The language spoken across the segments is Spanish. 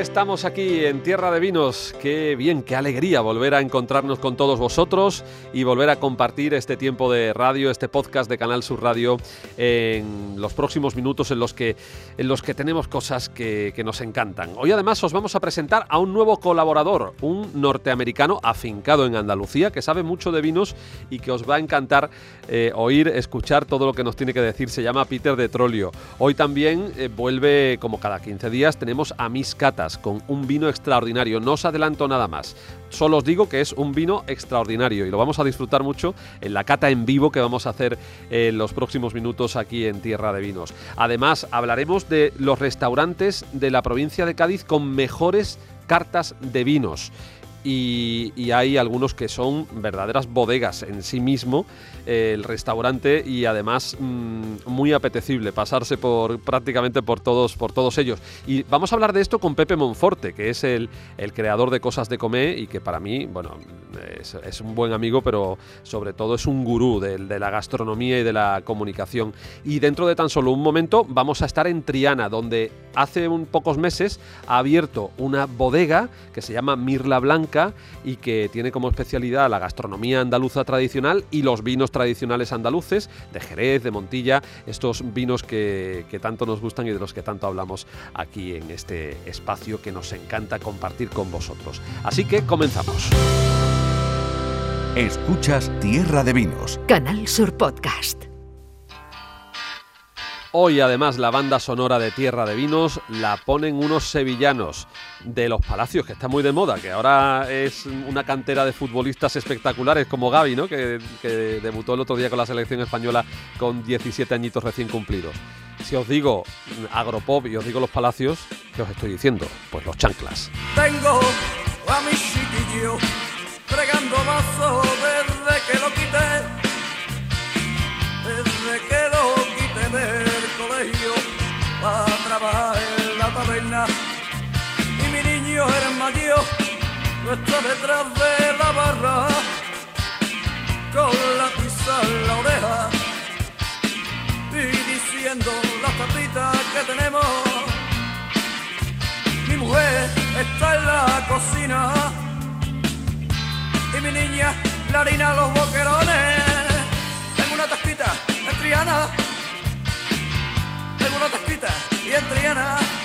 Estamos aquí en Tierra de Vinos. Qué bien, qué alegría volver a encontrarnos con todos vosotros y volver a compartir este tiempo de radio, este podcast de Canal Sur Radio en los próximos minutos en los que, en los que tenemos cosas que, que nos encantan. Hoy además os vamos a presentar a un nuevo colaborador, un norteamericano afincado en Andalucía que sabe mucho de vinos y que os va a encantar eh, oír, escuchar todo lo que nos tiene que decir. Se llama Peter de Trolio. Hoy también eh, vuelve, como cada 15 días, tenemos a Con un vino extraordinario. No os adelanto nada más. Solo os digo que es un vino extraordinario y lo vamos a disfrutar mucho en la cata en vivo que vamos a hacer en los próximos minutos aquí en Tierra de Vinos. Además, hablaremos de los restaurantes de la provincia de Cádiz con mejores cartas de vinos. Y, hay algunos que son verdaderas bodegas en sí mismo, eh, el restaurante, y además mm, muy apetecible pasarse por prácticamente por todos, por todos ellos. Y vamos a hablar de esto con Pepe Monforte, que es el, creador de Cosas de Comer y que para mí, bueno, es, un buen amigo, pero sobre todo es un gurú de, de la gastronomía y de la comunicación. Y dentro de tan solo un momento vamos a estar en Triana, donde hace un pocos meses ha abierto una bodega que se llama Mirla Blanca y que tiene como especialidad la gastronomía andaluza tradicional y los vinos tradicionales andaluces, de Jerez, de Montilla, estos vinos que, que tanto nos gustan y de los que tanto hablamos aquí en este espacio que nos encanta compartir con vosotros. Así que comenzamos. Escuchas Tierra de Vinos. Canal Sur Podcast. Hoy además la banda sonora de Tierra de Vinos la ponen unos sevillanos de los Palacios, que está muy de moda, que ahora es una cantera de futbolistas espectaculares como Gaby, ¿no? que, debutó el otro día con la selección española con 17 añitos recién cumplidos. Si os digo agropop y os digo los Palacios, ¿qué os estoy diciendo? Pues los chanclas. Tengo a mi chiquillo fregando vaso está detrás de la barra, con la pizza en la oreja y diciendo las tapitas que tenemos. Mi mujer está en la cocina y mi niña la harina los boquerones. Tengo una tasquita en Triana, tengo una tasquita y en Triana.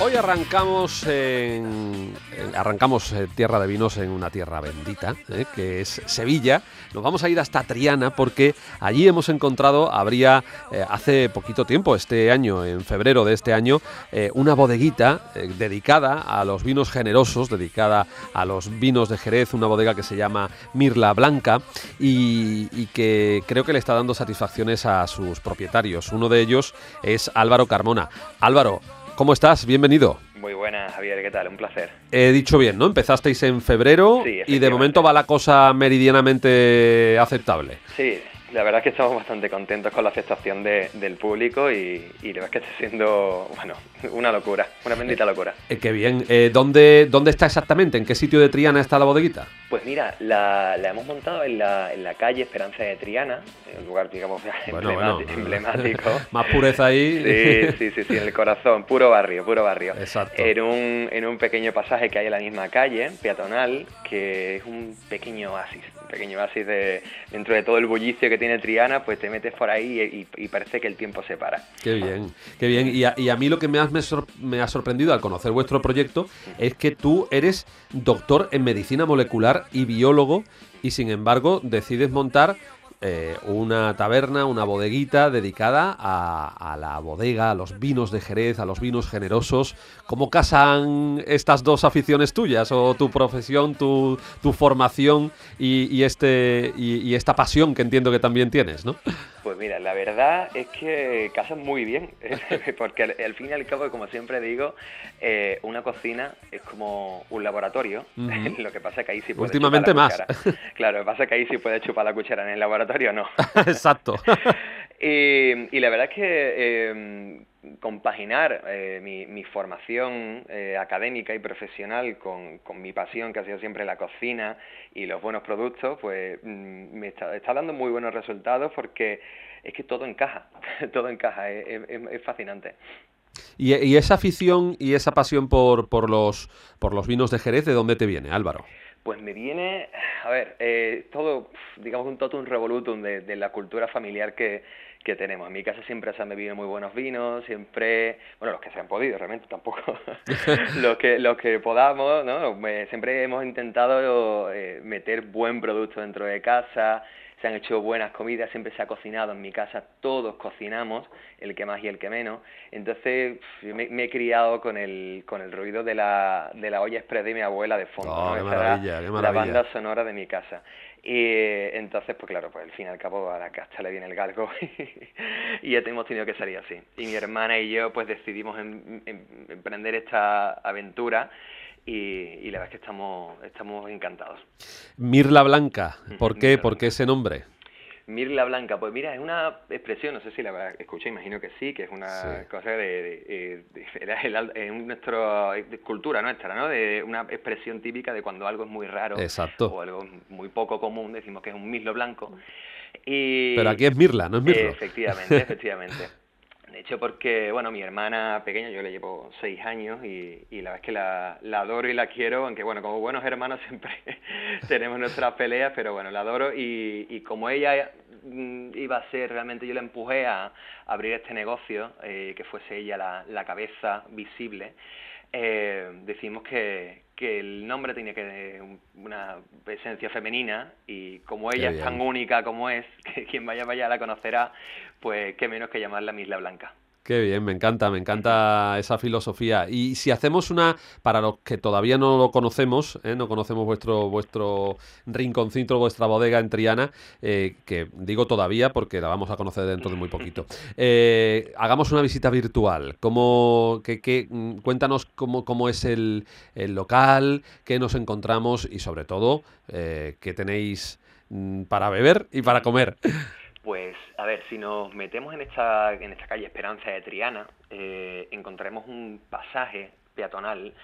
Hoy arrancamos en, en- arrancamos eh, Tierra de Vinos en una tierra bendita, eh, que es Sevilla. Nos vamos a ir hasta Triana porque allí hemos encontrado, habría eh, hace poquito tiempo, este año, en febrero de este año, eh, una bodeguita eh, dedicada a los vinos generosos, dedicada a los vinos de Jerez, una bodega que se llama Mirla Blanca y, y que creo que le está dando satisfacciones a sus propietarios. Uno de ellos es Álvaro Carmona. Álvaro, ¿Cómo estás? Bienvenido. Muy buenas, Javier, ¿qué tal? Un placer. He dicho bien, ¿no? Empezasteis en febrero Sí, y de momento va la cosa meridianamente aceptable. Sí, la verdad es que estamos bastante contentos con la aceptación de- del público y, y la verdad es que está siendo, bueno, una locura, una bendita locura. Eh, qué bien. Eh, ¿dónde, ¿Dónde está exactamente? ¿En qué sitio de Triana está la bodeguita? Pues mira, la, la hemos montado en la, en la calle Esperanza de Triana, un lugar, digamos, Bueno, emblemati- bueno. emblemático. Más pureza ahí. Sí, sí, sí, sí, en el corazón, puro barrio, puro barrio. Exacto. En un, en un pequeño pasaje que hay en la misma calle, peatonal, que es un pequeño oasis, un pequeño oasis de, dentro de todo el bullicio que tiene Triana, pues te metes por ahí y, y- y parece que el tiempo se para. Qué bien, qué bien. Y a, y a mí lo que me, has- me ha sorprendido al conocer vuestro proyecto es que tú eres doctor en medicina molecular y biólogo y sin embargo decides montar eh, una taberna, una bodeguita dedicada a, la bodega, a los vinos de Jerez, a los vinos generosos. ¿Cómo casan estas dos aficiones tuyas o tu profesión, tu, tu formación y, y este, y, y esta pasión que entiendo que también tienes, ¿no? Pues mira, la verdad es que casan muy bien, porque al, al fin y al cabo, como siempre digo, eh, una cocina es como un laboratorio. Lo que pasa es que ahí sí puedes Últimamente chupar más. la cuchara. Claro, lo que pasa es que ahí sí puedes chupar la cuchara, en el laboratorio no. Exacto. Y, y la verdad es que eh, compaginar eh, mi, mi, formación eh, académica y profesional con, con, mi pasión, que ha sido siempre la cocina y los buenos productos, pues mm, me está, está, dando muy buenos resultados porque es que todo encaja, todo encaja, es, es, es fascinante. ¿Y, ¿Y, esa afición y esa pasión por, por, los, por los vinos de Jerez, ¿de dónde te viene, Álvaro? Pues me viene, a ver, eh, todo, digamos, un totum revolutum de, de la cultura familiar que, que tenemos. En mi casa siempre se han bebido muy buenos vinos, siempre, bueno, los que se han podido, realmente tampoco, los que los que podamos, ¿no? Siempre hemos intentado eh, meter buen producto dentro de casa, se han hecho buenas comidas, siempre se ha cocinado en mi casa, todos cocinamos, el que más y el que menos. Entonces me, me he criado con el, con el ruido de la, de la olla express de mi abuela de fondo. Oh, ¿no? qué maravilla, qué maravilla. La banda sonora de mi casa. Y entonces, pues claro, pues al fin y al cabo a la casta le viene el galgo y hemos tenido que salir así. Y mi hermana y yo pues decidimos en, en, emprender esta aventura y, y, la verdad es que estamos, estamos encantados. Mirla Blanca, ¿por qué, ¿por qué ese nombre? Mirla Blanca, pues mira, es una expresión, no sé si la escuché, imagino que sí, que es una sí. cosa de, de, de, nuestra cultura nuestra, ¿no? De una expresión típica de cuando algo es muy raro Exacto. o algo muy poco común, decimos que es un mirlo blanco. Y... Pero aquí es Mirla, no es Mirlo. Efectivamente, efectivamente. De hecho, porque, bueno, mi hermana pequeña, yo le llevo seis años y, y la verdad es que la, la, adoro y la quiero, aunque, bueno, como buenos hermanos siempre tenemos nuestras peleas, pero bueno, la adoro y, y como ella mm, iba a ser, realmente yo la empujé a, a abrir este negocio, eh, que fuese ella la, la cabeza visible, eh, decimos que, que el nombre tiene que tener una esencia femenina y como ella es tan única como es, que quien vaya vaya la conocerá, pues qué menos que llamarla Misla Blanca. Qué bien, me encanta, me encanta esa filosofía. Y si hacemos una, para los que todavía no lo conocemos, ¿eh? no conocemos vuestro vuestro rinconcito, vuestra bodega en Triana, eh, que digo todavía porque la vamos a conocer dentro de muy poquito. Eh, hagamos una visita virtual. ¿Cómo, que, cuéntanos cómo, cómo es el, el, local, qué nos encontramos y sobre todo eh, qué tenéis mm, para beber y para comer. Pues, a ver, si nos metemos en esta, en esta calle Esperanza de Triana, eh, encontraremos un pasaje peatonal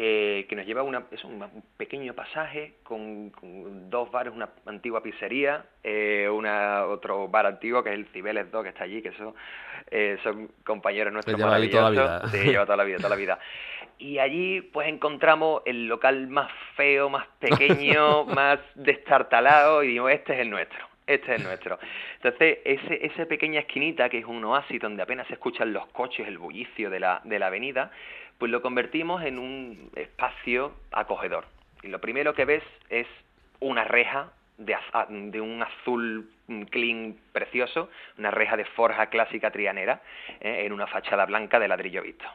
eh, que nos lleva a una, es un, pequeño pasaje con, con, dos bares, una antigua pizzería, eh, una, otro bar antiguo que es el Cibeles 2 que está allí, que eso, eh, son compañeros nuestros lleva ahí toda la vida. Sí, lleva toda la vida, toda la vida. Y allí pues encontramos el local más feo, más pequeño, más destartalado y digo, este es el nuestro este es nuestro. Entonces, ese, esa pequeña esquinita, que es un oasis donde apenas se escuchan los coches, el bullicio de la, de la avenida, pues lo convertimos en un espacio acogedor. Y lo primero que ves es una reja de, de un azul clean precioso, una reja de forja clásica trianera, eh, en una fachada blanca de ladrillo visto.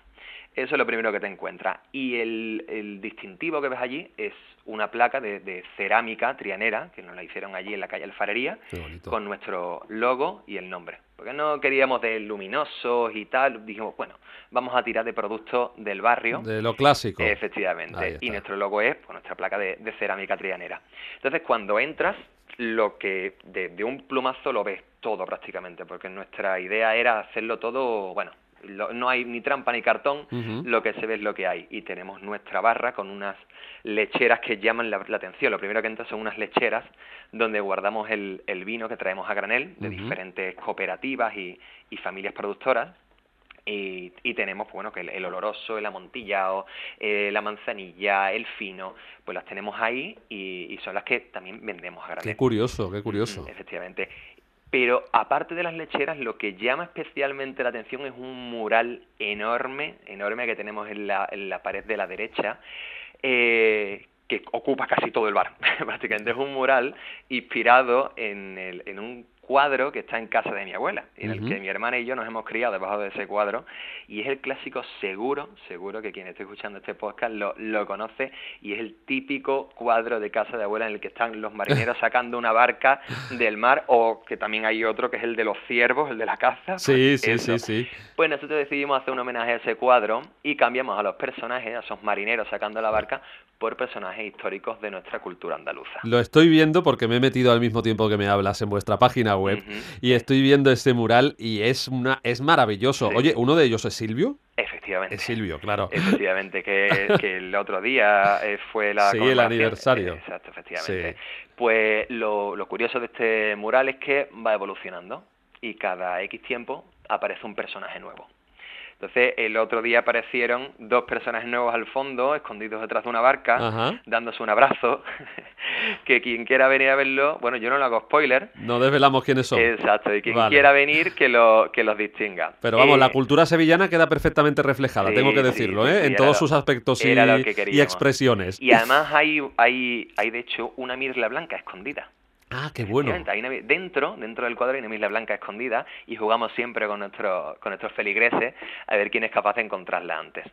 Eso es lo primero que te encuentras. Y el, el distintivo que ves allí es una placa de, de, cerámica trianera, que nos la hicieron allí en la calle Alfarería, con nuestro logo y el nombre. Porque no queríamos de luminosos y tal, dijimos, bueno, vamos a tirar de productos del barrio. De lo clásico. Efectivamente. Y nuestro logo es pues, nuestra placa de, de, cerámica trianera. Entonces, cuando entras, lo que de, de un plumazo lo ves todo prácticamente, porque nuestra idea era hacerlo todo, bueno, lo, no hay ni trampa ni cartón, uh -huh. lo que se ve es lo que hay. Y tenemos nuestra barra con unas lecheras que llaman la, la, atención. Lo primero que entra son unas lecheras donde guardamos el, el vino que traemos a granel de uh -huh. diferentes cooperativas y, y familias productoras. Y, y, tenemos bueno que el, el, oloroso, el amontillado, eh, la manzanilla, el fino, pues las tenemos ahí y, y, son las que también vendemos a granel. Qué curioso, qué curioso. Efectivamente. Pero aparte de las lecheras, lo que llama especialmente la atención es un mural enorme, enorme que tenemos en la, pared de la derecha, eh, que ocupa casi todo el bar. Prácticamente es un mural inspirado en un cuadro que está en casa de mi abuela, en uh -huh. el que mi hermana y yo nos hemos criado debajo de ese cuadro, y es el clásico seguro, seguro que quien esté escuchando este podcast lo, lo conoce, y es el típico cuadro de casa de abuela en el que están los marineros sacando una barca del mar, o que también hay otro que es el de los ciervos, el de la caza. Sí, sí, sí, sí. Pues nosotros decidimos hacer un homenaje a ese cuadro y cambiamos a los personajes, a esos marineros sacando la barca, por personajes históricos de nuestra cultura andaluza. Lo estoy viendo porque me he metido al mismo tiempo que me hablas en vuestra página página web y estoy viendo este mural y es una es maravilloso. Sí. Oye, uno de ellos es Silvio. Efectivamente. Es Silvio, claro. Efectivamente, que, que el otro día eh, fue la Sí, el aniversario. Exacto, efectivamente. Sí. Pues lo, lo curioso de este mural es que va evolucionando y cada X tiempo aparece un personaje nuevo. Entonces, el otro día aparecieron dos personajes nuevos al fondo, escondidos detrás de una barca, Ajá. dándose un abrazo, que quien quiera venir a verlo, bueno, yo no lo hago spoiler, No desvelamos quiénes son. exacto, y quien Vale. quiera venir, que, lo, que los distinga. Pero vamos, Eh, la cultura sevillana queda perfectamente reflejada, sí, tengo que decirlo, sí, ¿eh? sí, en todos lo- sus aspectos y, que y expresiones. Y además hay, hay, hay de hecho una mirla blanca escondida. Ah, qué bueno. Hay una dentro, dentro del cuadro hay una mirla blanca escondida y jugamos siempre con, nuestro, con nuestros feligreses a ver quién es capaz de encontrarla antes.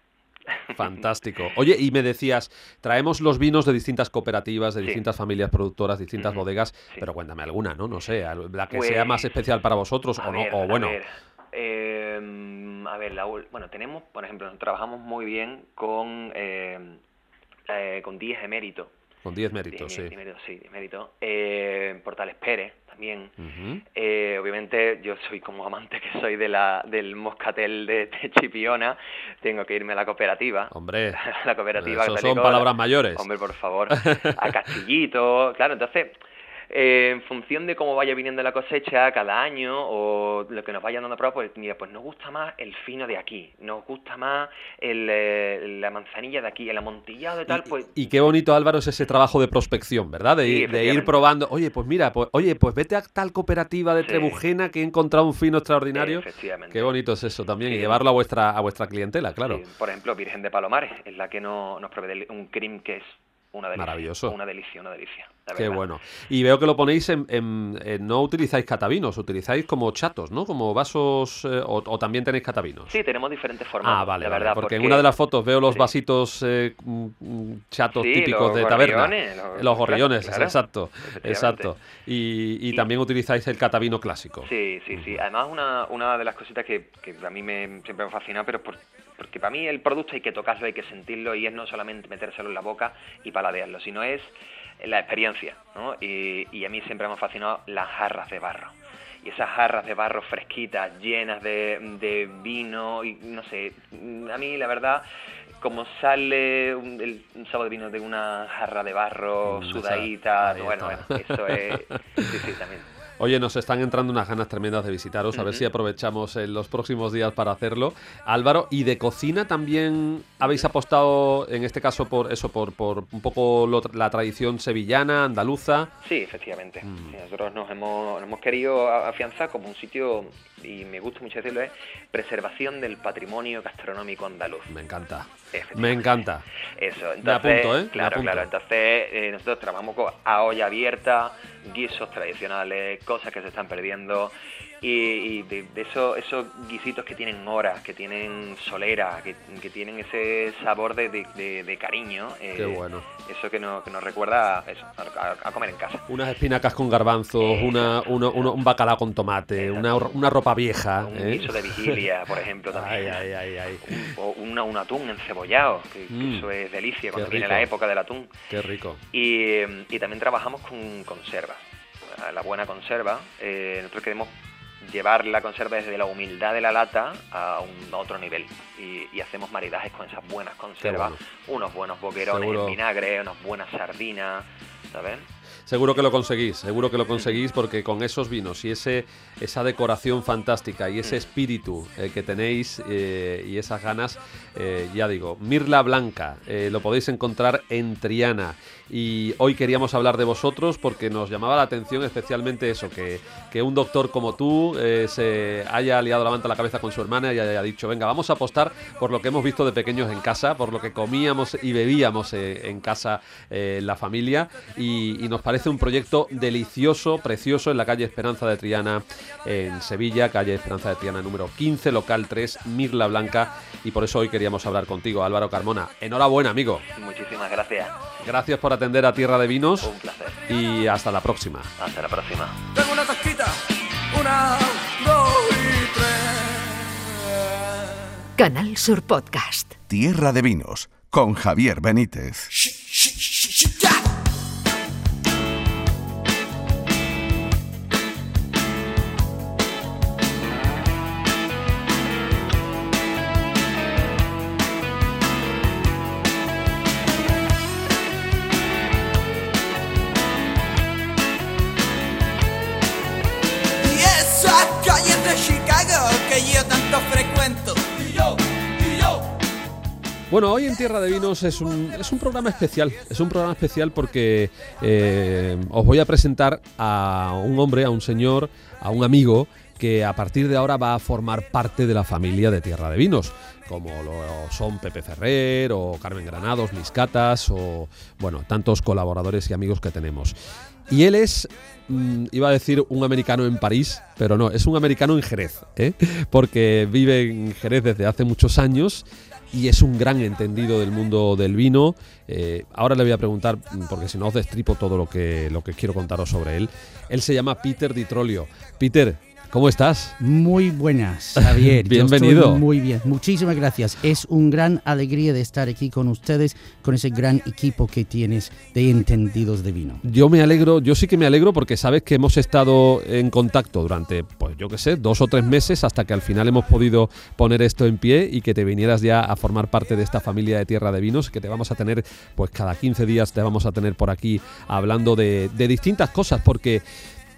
Fantástico. Oye, y me decías, traemos los vinos de distintas cooperativas, de Sí. distintas familias productoras, distintas bodegas, sí. pero cuéntame alguna, ¿no? No sé, la que Pues, sea más especial para vosotros A o no, o a bueno. ver, eh, a ver, la ul- bueno, tenemos, por ejemplo, trabajamos muy bien con, eh, eh, con 10 eméritos. Con 10 méritos, sí. eméritos, eméritos, sí, diez méritos. Eh, Portales Pérez también. Eh, obviamente yo soy como amante que soy de la, del moscatel de, de Chipiona, tengo que irme a la cooperativa. Hombre, la cooperativa eso son palabras mayores. Hombre, por favor, a Castillito, claro, entonces, eh, en función de cómo vaya viniendo la cosecha cada año o lo que nos vayan dando a probar, pues mira, pues nos gusta más el fino de aquí, nos gusta más el, eh, la manzanilla de aquí, el amontillado de tal, Y- pues Y, qué bonito, Álvaro, es ese trabajo de prospección, ¿verdad? De, Sí, de ir probando. Oye, pues mira, pues, oye, pues vete a tal cooperativa de Sí. Trebujena que he encontrado un fino extraordinario. efectivamente. Qué bonito es eso también, y llevarlo a vuestra, a vuestra clientela, claro. Por ejemplo, Virgen de Palomares, es la que no, nos provee un cream que es una delicia. Maravilloso. Una delicia, una delicia. La Qué bueno. Y veo que lo ponéis en, en- en- no utilizáis catavinos, utilizáis como chatos, ¿no? Como vasos eh, o, o también tenéis catavinos. Sí, tenemos diferentes formatos. Ah, vale, la vale, verdad, porque, en una de las fotos veo los sí. vasitos eh, mm, chatos Sí, típicos los de taberna. los- los claro, gorriones, claro, exacto, exacto. Y, y Y- también utilizáis el catavino clásico. Sí, sí, sí. Además, una, una de las cositas que, que a mí me, siempre me ha fascinado, pero por- porque para mí el producto hay que tocarlo, hay que sentirlo y es no solamente metérselo en la boca y paladearlo, sino es la experiencia, ¿no? Y, y a mí siempre me han fascinado las jarras de barro. Y esas jarras de barro fresquitas, llenas de, de vino, y no sé, a mí la verdad, como sale un, el, un sábado de vino de una jarra de barro Mm, sudadita, bueno, bueno, eso es... Sí, sí, también. Oye, nos están entrando unas ganas tremendas de visitaros, a ver si aprovechamos en los próximos días para hacerlo. Álvaro, ¿y de cocina también habéis apostado, en este caso, por eso, por, por un poco lo- la tradición sevillana, andaluza? Sí, efectivamente. Mm. Nosotros nos hemos, nos hemos querido afianzar como un sitio, y me gusta mucho decirlo, es preservación del patrimonio gastronómico andaluz. Me encanta. Me encanta. Eso, entonces, Me apunto, ¿eh? Claro, apunto. claro. Entonces, eh, nosotros trabajamos a olla abierta, guisos tradicionales, cosas que se están perdiendo. Y, y de, de eso- esos guisitos que tienen horas, que tienen solera, que, que tienen ese sabor de, de- cariño. eh, Qué bueno. Eso que nos, que nos recuerda a, eso, a- a comer en casa. Unas espinacas con garbanzos, una, uno- uno- un bacalao con tomate, una, una ropa vieja. Un ¿eh? guiso de vigilia, por ejemplo, Ay, también. ay, ay, ay. Un, o una- un atún encebollado, que, que Mm. eso es delicia cuando viene la época del atún. Qué rico. Y, eh, y también trabajamos con conserva. La buena conserva. eh, nosotros queremos llevar la conserva desde la humildad de la lata a un a otro nivel. Y, y hacemos maridajes con esas buenas conservas. bueno. Unos buenos boquerones Seguro. en vinagre, unas buenas sardinas. ¿Sabes? Seguro que lo conseguís, seguro que lo conseguís porque con esos vinos y ese, esa decoración fantástica y ese espíritu eh, que tenéis eh, y esas ganas, eh, ya digo, Mirla Blanca, lo podéis encontrar en Triana. Y hoy queríamos hablar de vosotros porque nos llamaba la atención especialmente eso, que, que un doctor como tú se haya liado la manta a la cabeza con su hermana y haya dicho, venga, vamos a apostar por lo que hemos visto de pequeños en casa, por lo que comíamos y bebíamos en casa la familia y nos parece un proyecto delicioso, precioso en la calle Esperanza de Triana en Sevilla, calle Esperanza de Triana número 15, local 3, Mirla Blanca y por eso hoy queríamos hablar contigo, Álvaro Carmona. Enhorabuena, amigo. Muchísimas gracias. Gracias por atender a Tierra de Vinos Un placer. y hasta la próxima. Hasta la próxima. Tengo una tasquita, una, dos y tres. Canal Sur Podcast. Tierra de Vinos con Javier Benítez. Bueno, hoy en Tierra de Vinos es un, es un programa especial. Es un programa especial porque eh, os voy a presentar a un hombre, a un señor, a un amigo que a partir de ahora va a formar parte de la familia de Tierra de Vinos, como lo son Pepe Ferrer o Carmen Granados, Mis Catas o, bueno, tantos colaboradores y amigos que tenemos. Y él es, mm, iba a decir un americano en París, pero no, es un americano en Jerez, ¿eh? porque vive en Jerez desde hace muchos años y es un gran entendido del mundo del vino. Eh, ahora le voy a preguntar, porque si no os destripo todo lo que, lo que quiero contaros sobre él. Él se llama Peter Di Trollio. Peter, ¿Cómo estás? Muy buenas, Javier. Yo estoy Bienvenido. muy bien. Muchísimas gracias. Es un gran alegría de estar aquí con ustedes, con ese gran equipo que tienes de entendidos de vino. Yo me alegro, yo sí que me alegro porque sabes que hemos estado en contacto durante, pues yo qué sé, dos o tres meses hasta que al final hemos podido poner esto en pie y que te vinieras ya a formar parte de esta familia de Tierra de Vinos, que te vamos a tener, pues cada 15 días te vamos a tener por aquí hablando de, de distintas cosas, porque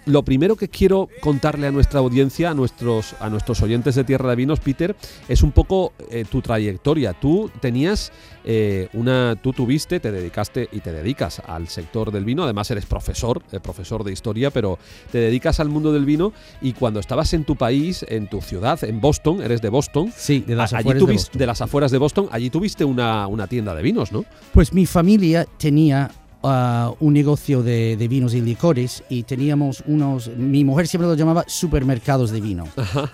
lo primero que quiero contarle a nuestra audiencia, a nuestros, a nuestros oyentes de Tierra de Vinos, Peter, es un poco eh, tu trayectoria. Tú tenías eh, una, tú tuviste, te dedicaste y te dedicas al sector del vino. Además eres profesor, eh, profesor de historia, pero te dedicas al mundo del vino. Y cuando estabas en tu país, en tu ciudad, en Boston, eres de Boston. Sí, de las allí afueras de Boston. de las afueras de Boston. Allí tuviste una, una tienda de vinos, ¿no? Pues mi familia tenía ah, un negocio de, de vinos y licores y teníamos unos, mi mujer siempre lo llamaba supermercados de vino.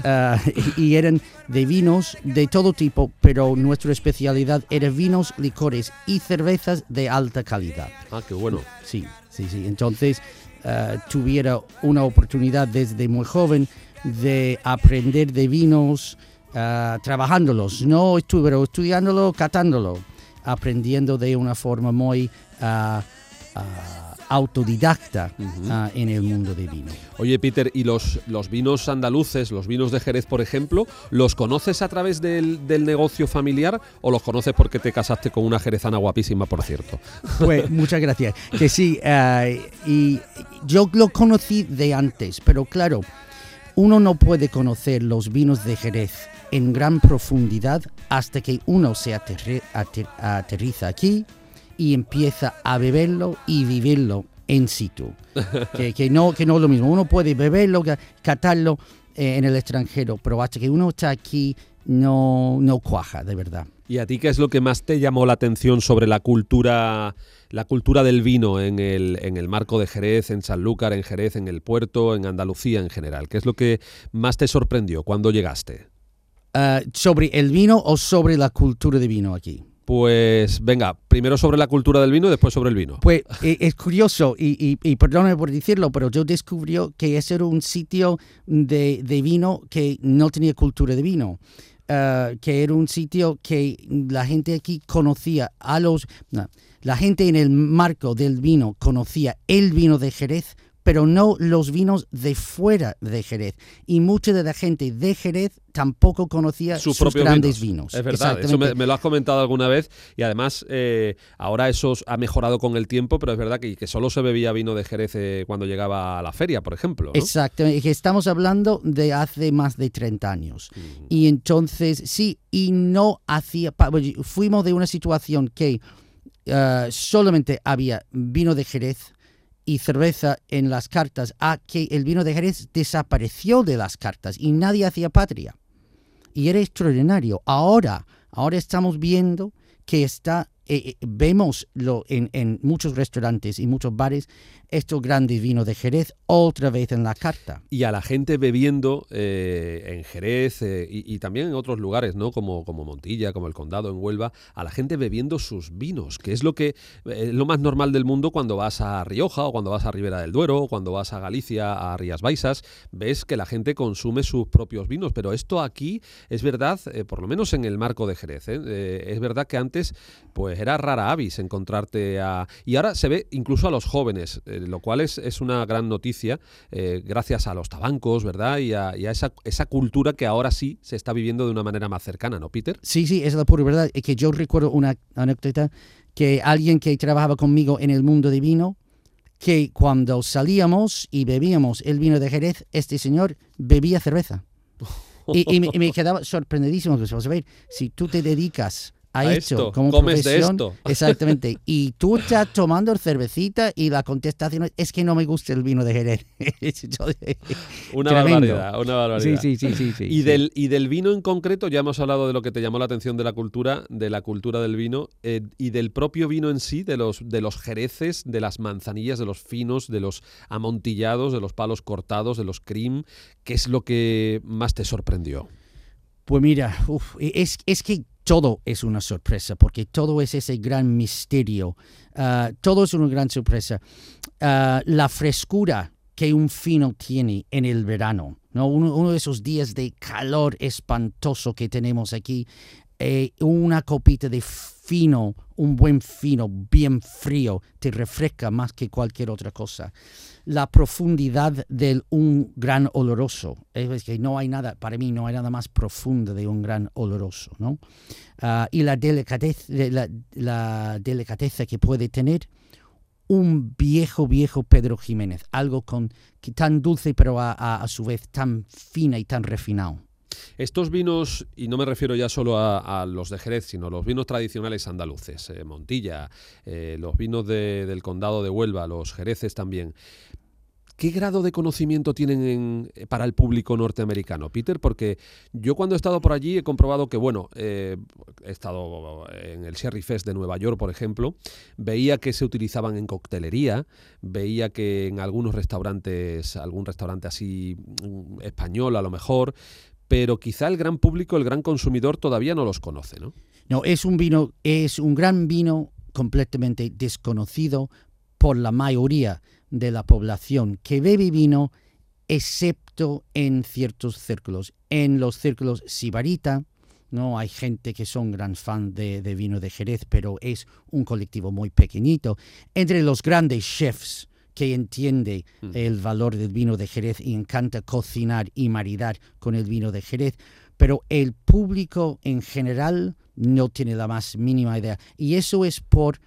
Ah, y, eran de vinos de todo tipo, pero nuestra especialidad era vinos, licores y cervezas de alta calidad. Ah, qué bueno. Sí, sí, sí. Entonces eh, tuviera una oportunidad desde muy joven de aprender de vinos eh, trabajándolos, no estu- pero estudiándolo, catándolo, aprendiendo de una forma muy ah, autodidacta ah, en el mundo de vino. Oye, Peter, ¿y los, los vinos andaluces, los vinos de Jerez, por ejemplo, los conoces a través del, del negocio familiar o los conoces porque te casaste con una jerezana guapísima, por cierto? Pues muchas gracias. Que sí, eh, y yo lo conocí de antes, pero claro, uno no puede conocer los vinos de Jerez en gran profundidad hasta que uno se aterri- ater- aterriza aquí y empieza a beberlo y vivirlo en situ. que, que no, que no es lo mismo. Uno puede beberlo, ca- catarlo eh, en el extranjero, pero hasta que uno está aquí no, no cuaja, de verdad. ¿Y a ti qué es lo que más te llamó la atención sobre la cultura, la cultura del vino en el, en el marco de Jerez, en Sanlúcar, en Jerez, en el puerto, en Andalucía en general? ¿Qué es lo que más te sorprendió cuando llegaste? Ah, ¿Sobre el vino o sobre la cultura de vino aquí? Pues venga, primero sobre la cultura del vino y después sobre el vino. Pues eh, es curioso, y, y, perdóname por decirlo, pero yo descubrí que ese era un sitio de, vino que no tenía cultura de vino. Ah, que era un sitio que la gente aquí conocía a los... la gente en el marco del vino conocía el vino de Jerez, pero no los vinos de fuera de Jerez. Y mucha de la gente de Jerez tampoco conocía sus grandes vinos. Es verdad, eso me, lo has comentado alguna vez y además eh, ahora eso ha mejorado con el tiempo, pero es verdad que, que solo se bebía vino de Jerez eh, cuando llegaba a la feria, por ejemplo. ¿no? Exactamente, estamos hablando de hace más de 30 años. Y entonces, sí, y no hacía... Fuimos de una situación que eh, solamente había vino de Jerez y cerveza en las cartas a que el vino de Jerez desapareció de las cartas y nadie hacía patria. Y era extraordinario. Ahora, ahora estamos viendo que está, eh, eh, vemos lo, en, en muchos restaurantes y muchos bares estos grandes vinos de Jerez otra vez en la carta. Y a la gente bebiendo eh, en Jerez eh, y, también en otros lugares, ¿no? Como, como Montilla, como el Condado, en Huelva, a la gente bebiendo sus vinos, que es lo que eh, lo más normal del mundo cuando vas a Rioja o cuando vas a Ribera del Duero o cuando vas a Galicia, a Rías Baixas, ves que la gente consume sus propios vinos. Pero esto aquí es verdad, eh, por lo menos en el marco de Jerez, es verdad que antes pues era rara avis encontrarte a... Y ahora se ve incluso a los jóvenes, lo cual es, es una gran noticia eh, gracias a los tabancos, ¿verdad? Y a, esa, cultura que ahora sí se está viviendo de una manera más cercana, ¿no, Peter? Sí, sí, es la pura verdad. Es que yo recuerdo una anécdota que alguien que trabajaba conmigo en el mundo de vino, que cuando salíamos y bebíamos el vino de Jerez, este señor bebía cerveza. Y, me, y me quedaba sorprendidísimo, que vamos a ver, si tú te dedicas a, A esto, esto, como comes de profesión. esto. Exactamente. Y tú estás tomando cervecita y la contestación es, es que no me gusta el vino de Jerez. Una Tremendo. barbaridad, una barbaridad. Sí, sí, sí, sí, sí. Y sí. del, y del vino en concreto, ya hemos hablado de lo que te llamó la atención de la cultura, de la cultura del vino, eh, y del propio vino en sí, de los, de los jereces, de las manzanillas, de los finos, de los amontillados, de los palos cortados, de los cream. ¿Qué es lo que más te sorprendió? Pues mira, uf, es, es que todo es una sorpresa, porque todo es ese gran misterio. Ah, todo es una gran sorpresa. Ah, la frescura que un fino tiene en el verano, ¿no? uno, uno de esos días de calor espantoso que tenemos aquí, eh, una copita de fino, un buen fino, bien frío, te refresca más que cualquier otra cosa. La profundidad de un gran oloroso, es que no hay nada, para mí no hay nada más profundo de un gran oloroso, ¿no? Ah, y la delicadeza, la, delicadeza que puede tener un viejo, viejo Pedro Jiménez, algo con, que tan dulce pero a- a su vez tan fina y tan refinado. Estos vinos, y no me refiero ya solo a, los de Jerez, sino los vinos tradicionales andaluces, eh, Montilla, eh, los vinos de- del condado de Huelva, los jereces también. ¿Qué grado de conocimiento tienen en- eh, para el público norteamericano, Peter? Porque yo cuando he estado por allí he comprobado que, bueno, he estado en el Sherry Fest de Nueva York, por ejemplo, veía que se utilizaban en coctelería, veía que en algunos restaurantes, algún restaurante así mm, español a lo mejor, pero quizá el gran público, el gran consumidor todavía no los conoce, ¿no? No, es un vino, es un gran vino completamente desconocido por la mayoría de la población que bebe vino, excepto en ciertos círculos. En los círculos sibarita, no hay gente que son gran fan de, de vino de Jerez, pero es un colectivo muy pequeñito. Entre los grandes chefs que entiende Mm. el valor del vino de Jerez y encanta cocinar y maridar con el vino de Jerez, pero el público en general no tiene la más mínima idea. Y eso es por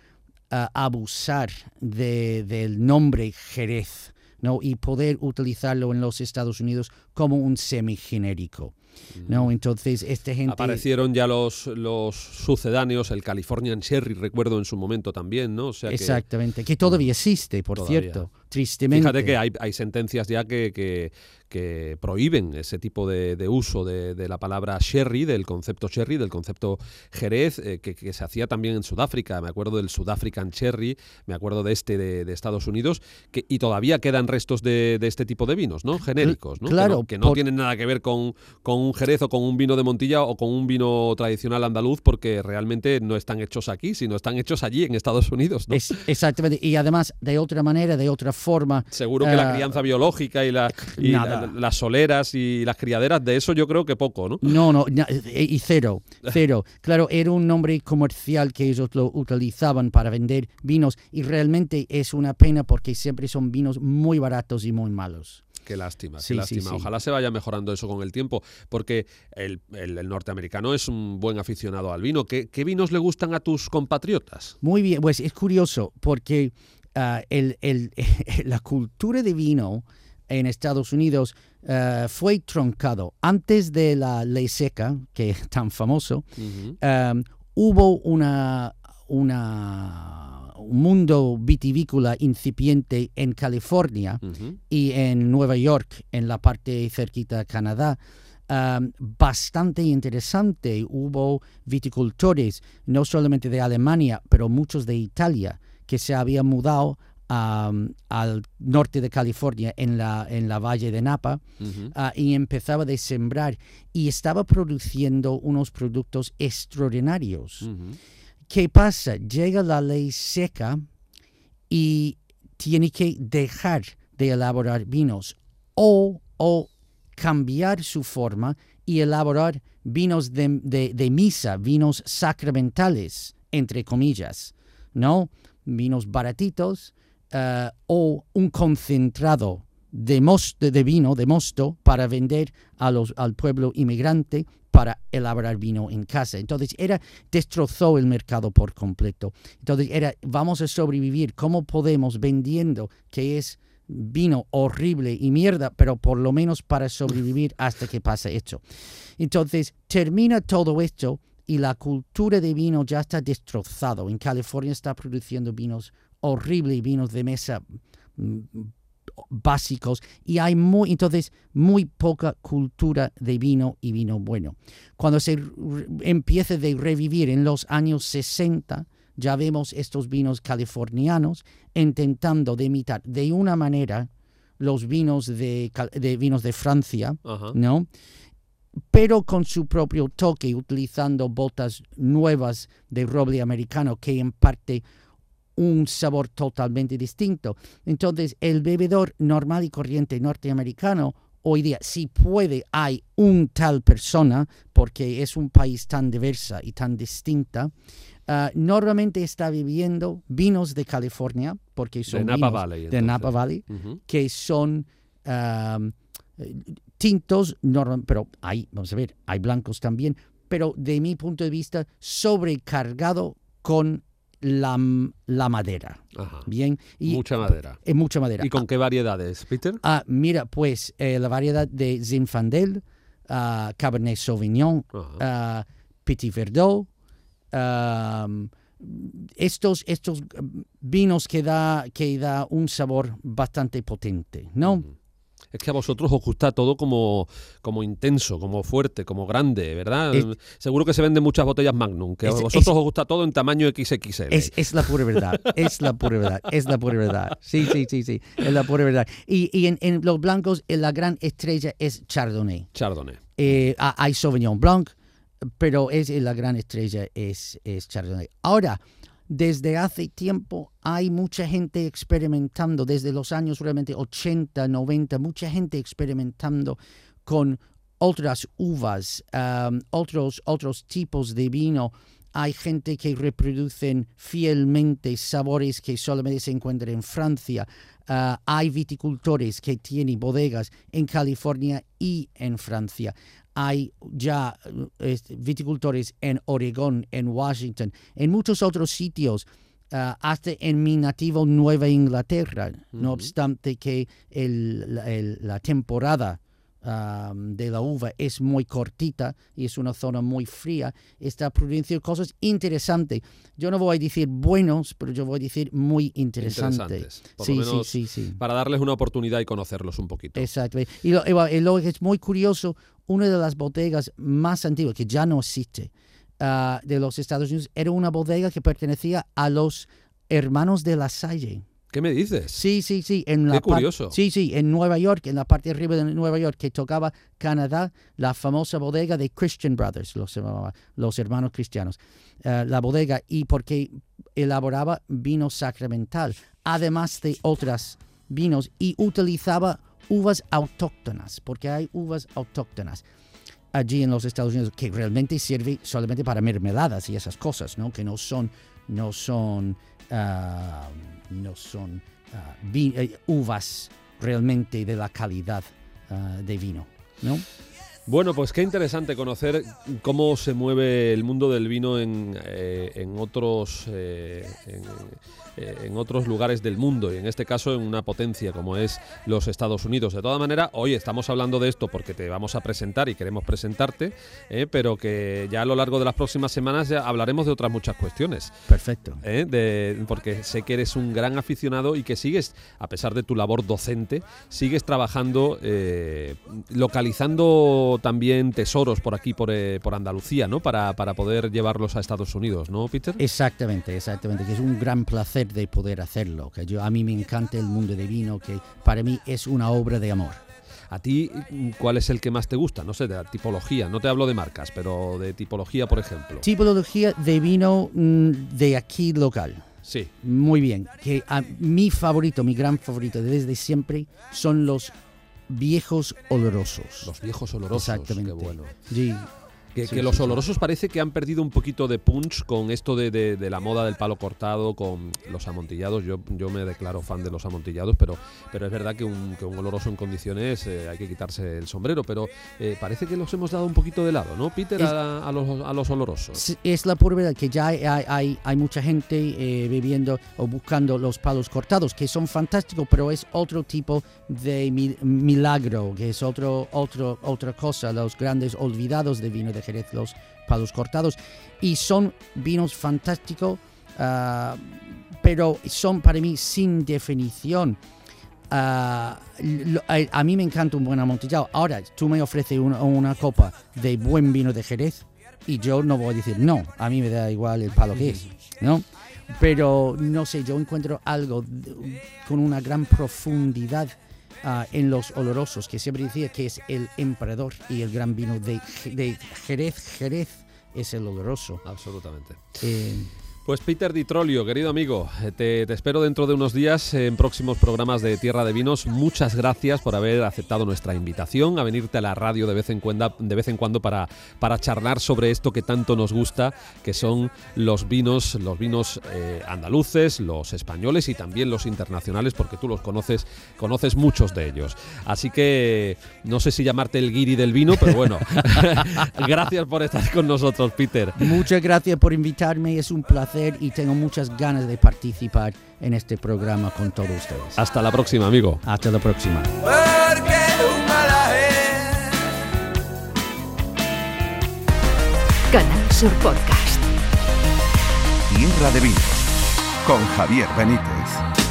ah, abusar de- del nombre Jerez ¿no? y poder utilizarlo en los Estados Unidos como un semigenérico. ¿No? Entonces, esta gente... Aparecieron ya los, los sucedáneos, el Californian Sherry, recuerdo en su momento también, ¿no? O sea que- Exactamente, que todavía existe, por Todavía. cierto, tristemente. Fíjate que hay, hay sentencias ya que, que- que prohíben ese tipo de, de uso de, de la palabra sherry, del concepto sherry, del concepto jerez, eh, que, que se hacía también en Sudáfrica. Me acuerdo del Sudafrican Cherry, me acuerdo de este de, de Estados Unidos, que, y todavía quedan restos de, de este tipo de vinos, ¿no? Genéricos, ¿no? Que claro, no- que no, por- tienen nada que ver con, con un jerez o con un vino de Montilla o con un vino tradicional andaluz, porque realmente no están hechos aquí, sino están hechos allí en Estados Unidos, ¿no? Es- exactamente, y además de otra manera, de otra forma. Seguro que la eh, crianza biológica y, la, y nada. la- las soleras y las criaderas, de eso yo creo que poco, ¿no? No, no, na- eh, y cero, cero. Claro, era un nombre comercial que ellos lo utilizaban para vender vinos y realmente es una pena porque siempre son vinos muy baratos y muy malos. Qué lástima, Sí, qué sí, lástima. sí. Ojalá se vaya mejorando eso con el tiempo, porque el, el- el norteamericano es un buen aficionado al vino. ¿Qué, qué vinos le gustan a tus compatriotas? Muy bien, pues es curioso porque ah, el- el- la cultura de vino en Estados Unidos ah, fue troncado. Antes de la ley seca, que es tan famoso, um, hubo una, una, un mundo vitivícola incipiente en California y en Nueva York, en la parte cerquita de Canadá, um, bastante interesante. Hubo viticultores, no solamente de Alemania, pero muchos de Italia, que se habían mudado um, al norte de California, en la, en la valle de Napa, Ujú. ah, y empezaba a sembrar y estaba produciendo unos productos extraordinarios. Ujú. ¿Qué pasa? Llega la ley seca y tiene que dejar de elaborar vinos o, o cambiar su forma y elaborar vinos de, de- de misa, vinos sacramentales, entre comillas, ¿no? Vinos baratitos eh, o un concentrado de, mos- de, de vino, de mosto, para vender a los, al pueblo inmigrante para elaborar vino en casa. Entonces era, destrozó el mercado por completo. Entonces era, vamos a sobrevivir, ¿cómo podemos vendiendo que es vino horrible y mierda, pero por lo menos para sobrevivir hasta que pase esto? Entonces termina todo esto y la cultura de vino ya está destrozado. En California está produciendo vinos horribles, vinos de mesa mm, básicos y hay muy entonces muy poca cultura de vino y vino bueno. Cuando se empieza de revivir en los años 60 ya vemos estos vinos californianos intentando de imitar de una manera los vinos de, vinos de Francia, Ajá. ¿no? Pero con su propio toque, utilizando botas nuevas de roble americano que imparte un sabor totalmente distinto. Entonces, el bebedor normal y corriente norteamericano, hoy día, si puede, hay un tal persona, porque es un país tan diversa y tan distinta, ah, normalmente está bebiendo vinos de California, porque son Napa vinos Valley, de. Napa Valley, Ujú. que son am, eh, tintos, pero hay, vamos a ver, hay blancos también, pero de mi punto de vista, sobrecargado con la, la madera. Ajá. Bien, y Mucha madera. eh, mucha madera. ¿Y con qué variedades, Peter? Ah, mira, pues eh, la variedad de Zinfandel, ah, Cabernet Sauvignon, ah, Petit Verdot, estos, estos mm, vinos que da, que da un sabor bastante potente, ¿no? Es que a vosotros os gusta todo como, como intenso, como fuerte, como grande, ¿verdad? Es- Seguro que se venden muchas botellas Magnum, que a Es- vosotros es- os gusta todo en tamaño XXL. Es, la pura verdad, es la pura verdad, es la pura verdad. Sí, sí, sí, sí, es la pura verdad. Y, y en, en los blancos, eh, la gran estrella es Chardonnay. Chardonnay. Eh, ha- hay Sauvignon Blanc, pero es eh, la gran estrella es, es Chardonnay. Ahora, desde hace tiempo hay mucha gente experimentando, desde los años realmente 80, 90, mucha gente experimentando con otras uvas, um, otros, otros tipos de vino. Hay gente que reproducen fielmente sabores que solamente se encuentran en Francia. Ah, hay viticultores que tienen bodegas en California y en Francia. Hay ya eh, este, viticultores en Oregón, en Washington, en muchos otros sitios, ah, hasta en mi nativo Nueva Inglaterra. No obstante que el- la- el- la temporada ah, de la uva es muy cortita y es una zona muy fría, está produciendo cosas interesantes. Yo no voy a decir buenos, pero yo voy a decir muy interesantes. Interesantes. Por Sí, lo sí, menos sí, sí. para darles una oportunidad y conocerlos un poquito. Exacto. Y lo, y que es muy curioso, una de las bodegas más antiguas, que ya no existe, ah, de los Estados Unidos, era una bodega que pertenecía a los hermanos de la Salle. ¿Qué me dices? Sí, sí, sí. En la Qué curioso. Sí, sí, en Nueva York, en la parte de arriba de Nueva York, que tocaba Canadá, la famosa bodega de Christian Brothers, los, los hermanos cristianos. Eh, la bodega, y porque elaboraba vino sacramental, además de otras vinos, y utilizaba uvas autóctonas, porque hay uvas autóctonas allí en los Estados Unidos que realmente sirve solamente para mermeladas y esas cosas, ¿no? Que no son, no son, ah, no son eh, uvas realmente de la calidad ah, de vino, ¿no? Bueno, pues qué interesante conocer cómo se mueve el mundo del vino en, eh, en otros eh, en, eh, en otros lugares del mundo y en este caso en una potencia como es los Estados Unidos. De todas maneras, hoy estamos hablando de esto porque te vamos a presentar y queremos presentarte, pero que ya a lo largo de las próximas semanas ya hablaremos de otras muchas cuestiones. Perfecto. de, porque sé que eres un gran aficionado y que sigues, a pesar de tu labor docente, sigues trabajando, localizando también tesoros por aquí, por, eh, por Andalucía, ¿no? Para, para poder llevarlos a Estados Unidos, ¿no, Peter? Exactamente, exactamente, que es un gran placer de poder hacerlo, que yo a mí me encanta el mundo de vino, que para mí es una obra de amor. ¿A ti cuál es el que más te gusta? No sé, de la tipología, no te hablo de marcas, pero de tipología, por ejemplo. Tipología de vino mm, de aquí local. Sí, Muy bien, que a mi favorito, mi gran favorito desde siempre son los viejos olorosos. los viejos olorosos. Exactamente. Qué bueno. Sí, Que, Sí, que sí, los sí. olorosos parece que han perdido un poquito de punch con esto de, de- de la moda del palo cortado, con los amontillados. Yo, yo me declaro fan de los amontillados, pero, pero es verdad que un, que un oloroso en condiciones eh, hay que quitarse el sombrero. Pero eh, parece que los hemos dado un poquito de lado, ¿no, Peter? Es- A, a los, a los olorosos. Sí, Es la pura verdad que ya hay, hay, hay- mucha gente eh, bebiendo o buscando los palos cortados, que son fantásticos, pero es otro tipo de mi- milagro, que es otro, otro, otra cosa, los grandes olvidados de vino de Jerez, los palos cortados. Y son vinos fantásticos, ah, pero son para mí sin definición. Ah, a, mí me encanta un buen amontillado. Ahora, tú me ofreces una, una copa de buen vino de Jerez y yo no voy a decir no. A mí me da igual el palo que es, ¿no? Pero no sé, yo encuentro algo con una gran profundidad ah, en los olorosos, que siempre decía que es el emperador y el gran vino de, de Jerez. Jerez es el oloroso. Absolutamente. Eh, Pues Peter Di Trollio, querido amigo, eh, te, te espero dentro de unos días en próximos programas de Tierra de Vinos. Muchas gracias por haber aceptado nuestra invitación a venirte a la radio de vez en cuando, de vez en cuando para, para charlar sobre esto que tanto nos gusta, que son los vinos, los vinos eh, andaluces, los españoles y también los internacionales, porque tú los conoces, conoces muchos de ellos. Así que no sé si llamarte el guiri del vino, pero bueno, gracias por estar con nosotros, Peter. muchas gracias por invitarme, es un placer y tengo muchas ganas de participar en este programa con todos ustedes. Hasta la próxima, amigo. Hasta la próxima. Canal Sur Podcast. Tierra de Vinos con Javier Benítez.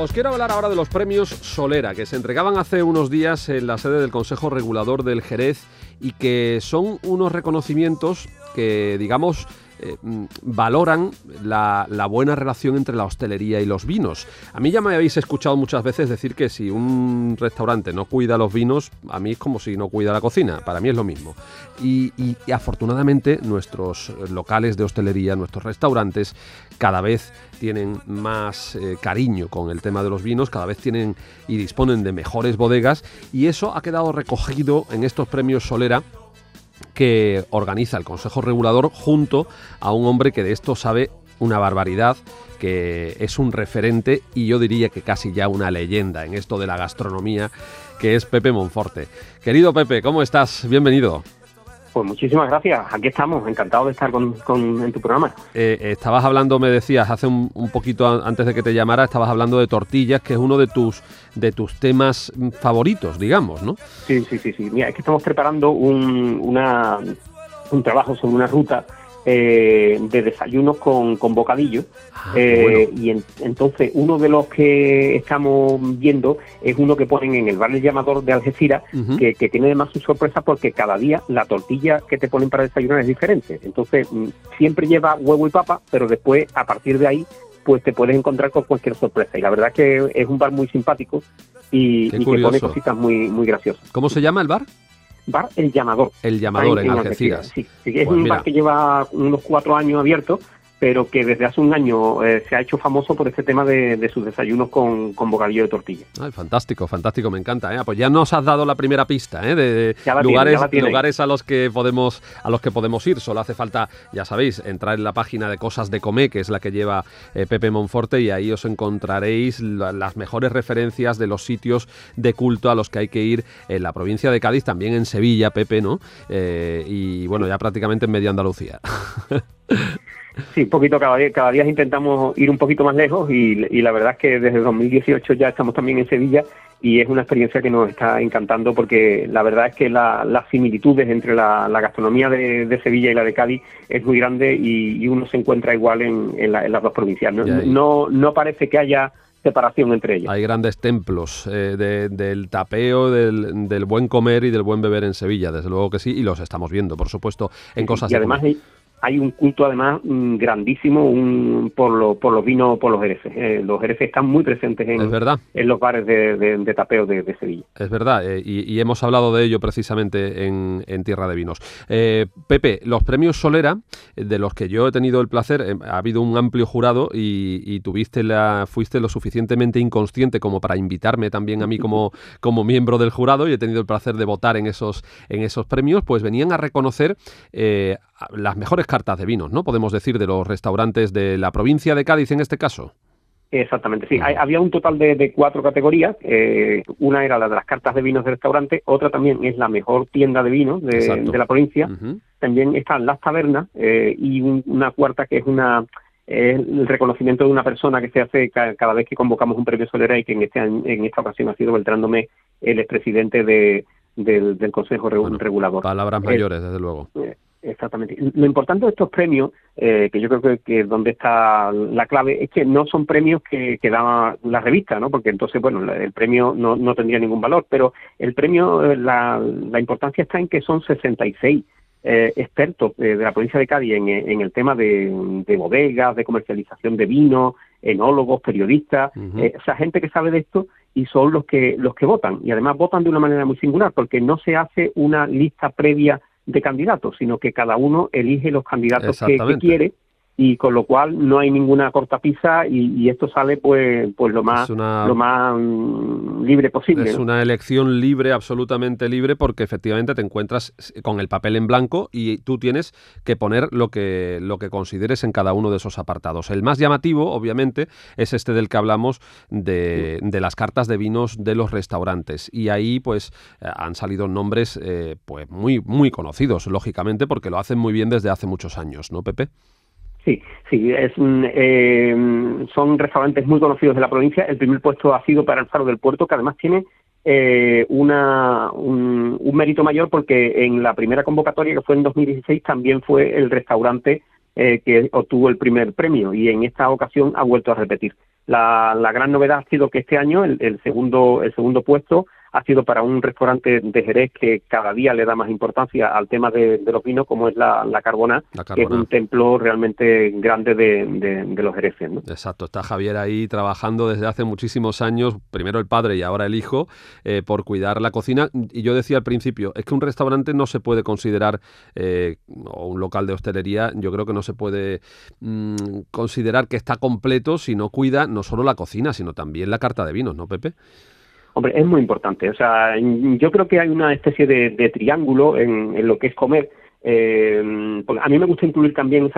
Os quiero hablar ahora de los premios Solera, que se entregaban hace unos días en la sede del Consejo Regulador del Jerez y que son unos reconocimientos que, digamos, eh, mm, valoran la, buena relación entre la hostelería y los vinos. A mí ya me habéis escuchado muchas veces decir que si un restaurante no cuida los vinos, a mí es como si no cuida la cocina, para mí es lo mismo. Y, afortunadamente nuestros locales de hostelería, nuestros restaurantes, cada vez tienen más eh, cariño con el tema de los vinos, cada vez tienen y disponen de mejores bodegas y eso ha quedado recogido en estos premios Solera que organiza el Consejo Regulador junto a un hombre que de esto sabe una barbaridad, que es un referente y yo diría que casi ya una leyenda en esto de la gastronomía, que es Pepe Monforte. Querido Pepe, ¿cómo estás? Bienvenido. Pues muchísimas gracias. Aquí estamos, encantado de estar con, con- en tu programa. Eh, estabas hablando, me decías, hace un, un poquito antes de que te llamara, estabas hablando de tortillas, que es uno de tus, de tus temas mm, favoritos, digamos, ¿no? Sí, sí, sí, sí. Mira, es que estamos preparando un, una, un trabajo sobre una ruta eh, de desayunos con, con bocadillo. Ah, Eh, Y en- entonces uno de los que estamos viendo es uno que ponen en el bar El Llamador de Algeciras, que, que tiene además su sorpresa porque cada día la tortilla que te ponen para desayunar es diferente. Entonces mm, siempre lleva huevo y papa, pero después a partir de ahí pues te puedes encontrar con cualquier sorpresa. Y la verdad es que es un bar muy simpático y, y que pone cositas muy, muy graciosas. ¿Cómo se llama el bar? Bar El Llamador. El Llamador Está en Algeciras. Sí, sí, es Pues un mira. bar que lleva unos cuatro años abierto, pero que desde hace un año eh, se ha hecho famoso por este tema de, de sus desayunos con, con bocadillo de tortilla. Ay, fantástico, fantástico, me encanta. ¿eh? Pues ya nos has dado la primera pista ¿eh? de lugares, tiene. lugares a los que podemos a los que podemos ir. Solo hace falta, ya sabéis, entrar en la página de Cosas de Comé, que es la que lleva eh, Pepe Monforte, y ahí os encontraréis la- las mejores referencias de los sitios de culto a los que hay que ir en la provincia de Cádiz, también en Sevilla, Pepe, ¿no? Y bueno, ya prácticamente en medio Andalucía. Sí, un poquito cada día, cada día intentamos ir un poquito más lejos y, y la verdad es que desde 2018 ya estamos también en Sevilla y es una experiencia que nos está encantando porque la verdad es que la- las similitudes entre la, la gastronomía de, de Sevilla y la de Cádiz es muy grande y, y uno se encuentra igual en, en la- en las dos provincias. No, no, no parece que haya separación entre ellas. Hay grandes templos eh, de- del tapeo, del, del buen comer y del buen beber en Sevilla, desde luego que sí, y los estamos viendo, por supuesto, en cosas y de además comer. Hay, un culto además mm, grandísimo un, por, lo- por los vinos, por los hereces. Eh, los hereces están muy presentes en, Es verdad. en los bares de, de- de tapeo de, de Sevilla. Es verdad, eh, y, y hemos hablado de ello precisamente en, en Tierra de Vinos. Eh, Pepe, los premios Solera, de los que yo he tenido el placer, ha habido un amplio jurado y, y tuviste la, fuiste lo suficientemente inconsciente como para invitarme también a mí como, como miembro del jurado y he tenido el placer de votar en esos, en esos premios, pues venían a reconocer las mejores cartas de vinos, ¿no? Podemos decir, de los restaurantes de la provincia de Cádiz en este caso. Exactamente, sí. Hay- había un total de, de cuatro categorías. eh, una era la de las cartas de vinos de restaurante, otra también es la mejor tienda de vinos de, de la provincia. También están las tabernas eh, y un- una cuarta que es una es el reconocimiento de una persona que se hace cada vez que convocamos un premio Solera y que en, este, en esta ocasión ha sido Beltrán el expresidente de, del, Consejo Regulador. Palabras mayores, desde luego. Eh, exactamente. Lo importante de estos premios, eh, que yo creo que, que, donde está la clave, es que no son premios que, que da la revista, ¿no? Porque entonces, bueno, el premio no, no tendría ningún valor, pero el premio, eh, la, la importancia está en que son 66 eh, expertos de la provincia de Cádiz en, en el tema de, de, bodegas, de comercialización de vino, enólogos, periodistas, esa gente que sabe de esto y son los que los que votan y además votan de una manera muy singular porque no se hace una lista previa de candidatos, sino que cada uno elige los candidatos que, quiere y con lo cual no hay ninguna cortapisa y, y esto sale pues pues lo más lo más mm, libre posible. Es una elección libre, absolutamente libre, porque efectivamente te encuentras con el papel en blanco y tú tienes que poner lo que lo que consideres en cada uno de esos apartados. El más llamativo, obviamente, es este del que hablamos de, de las cartas de vinos de los restaurantes y ahí pues eh, han salido nombres eh, pues muy muy conocidos, lógicamente, porque lo hacen muy bien desde hace muchos años, ¿no, Pepe? Sí, sí, eh, son restaurantes muy conocidos de la provincia. El primer puesto ha sido para el Faro del Puerto, que además tiene eh, un, mérito mayor porque en la primera convocatoria, que fue en 2016, también fue el restaurante eh, que obtuvo el primer premio y en esta ocasión ha vuelto a repetir. La, la gran novedad ha sido que este año el, segundo, el segundo puesto ha sido para un restaurante de Jerez que cada día le da más importancia al tema de, los vinos, como es la, la, Carbona, que es un templo realmente grande de, los Jereces. Exacto, está Javier ahí trabajando desde hace muchísimos años, primero el padre y ahora el hijo, eh, por cuidar la cocina. Y yo decía al principio, es que un restaurante no se puede considerar, eh, o un local de hostelería, yo creo que no se puede mm, considerar que está completo si no cuida no solo la cocina, sino también la carta de vinos, ¿no, Pepe? Hombre, es muy importante. O sea, yo creo que hay una especie de, triángulo en, lo que es comer. Eh, a mí me gusta incluir también,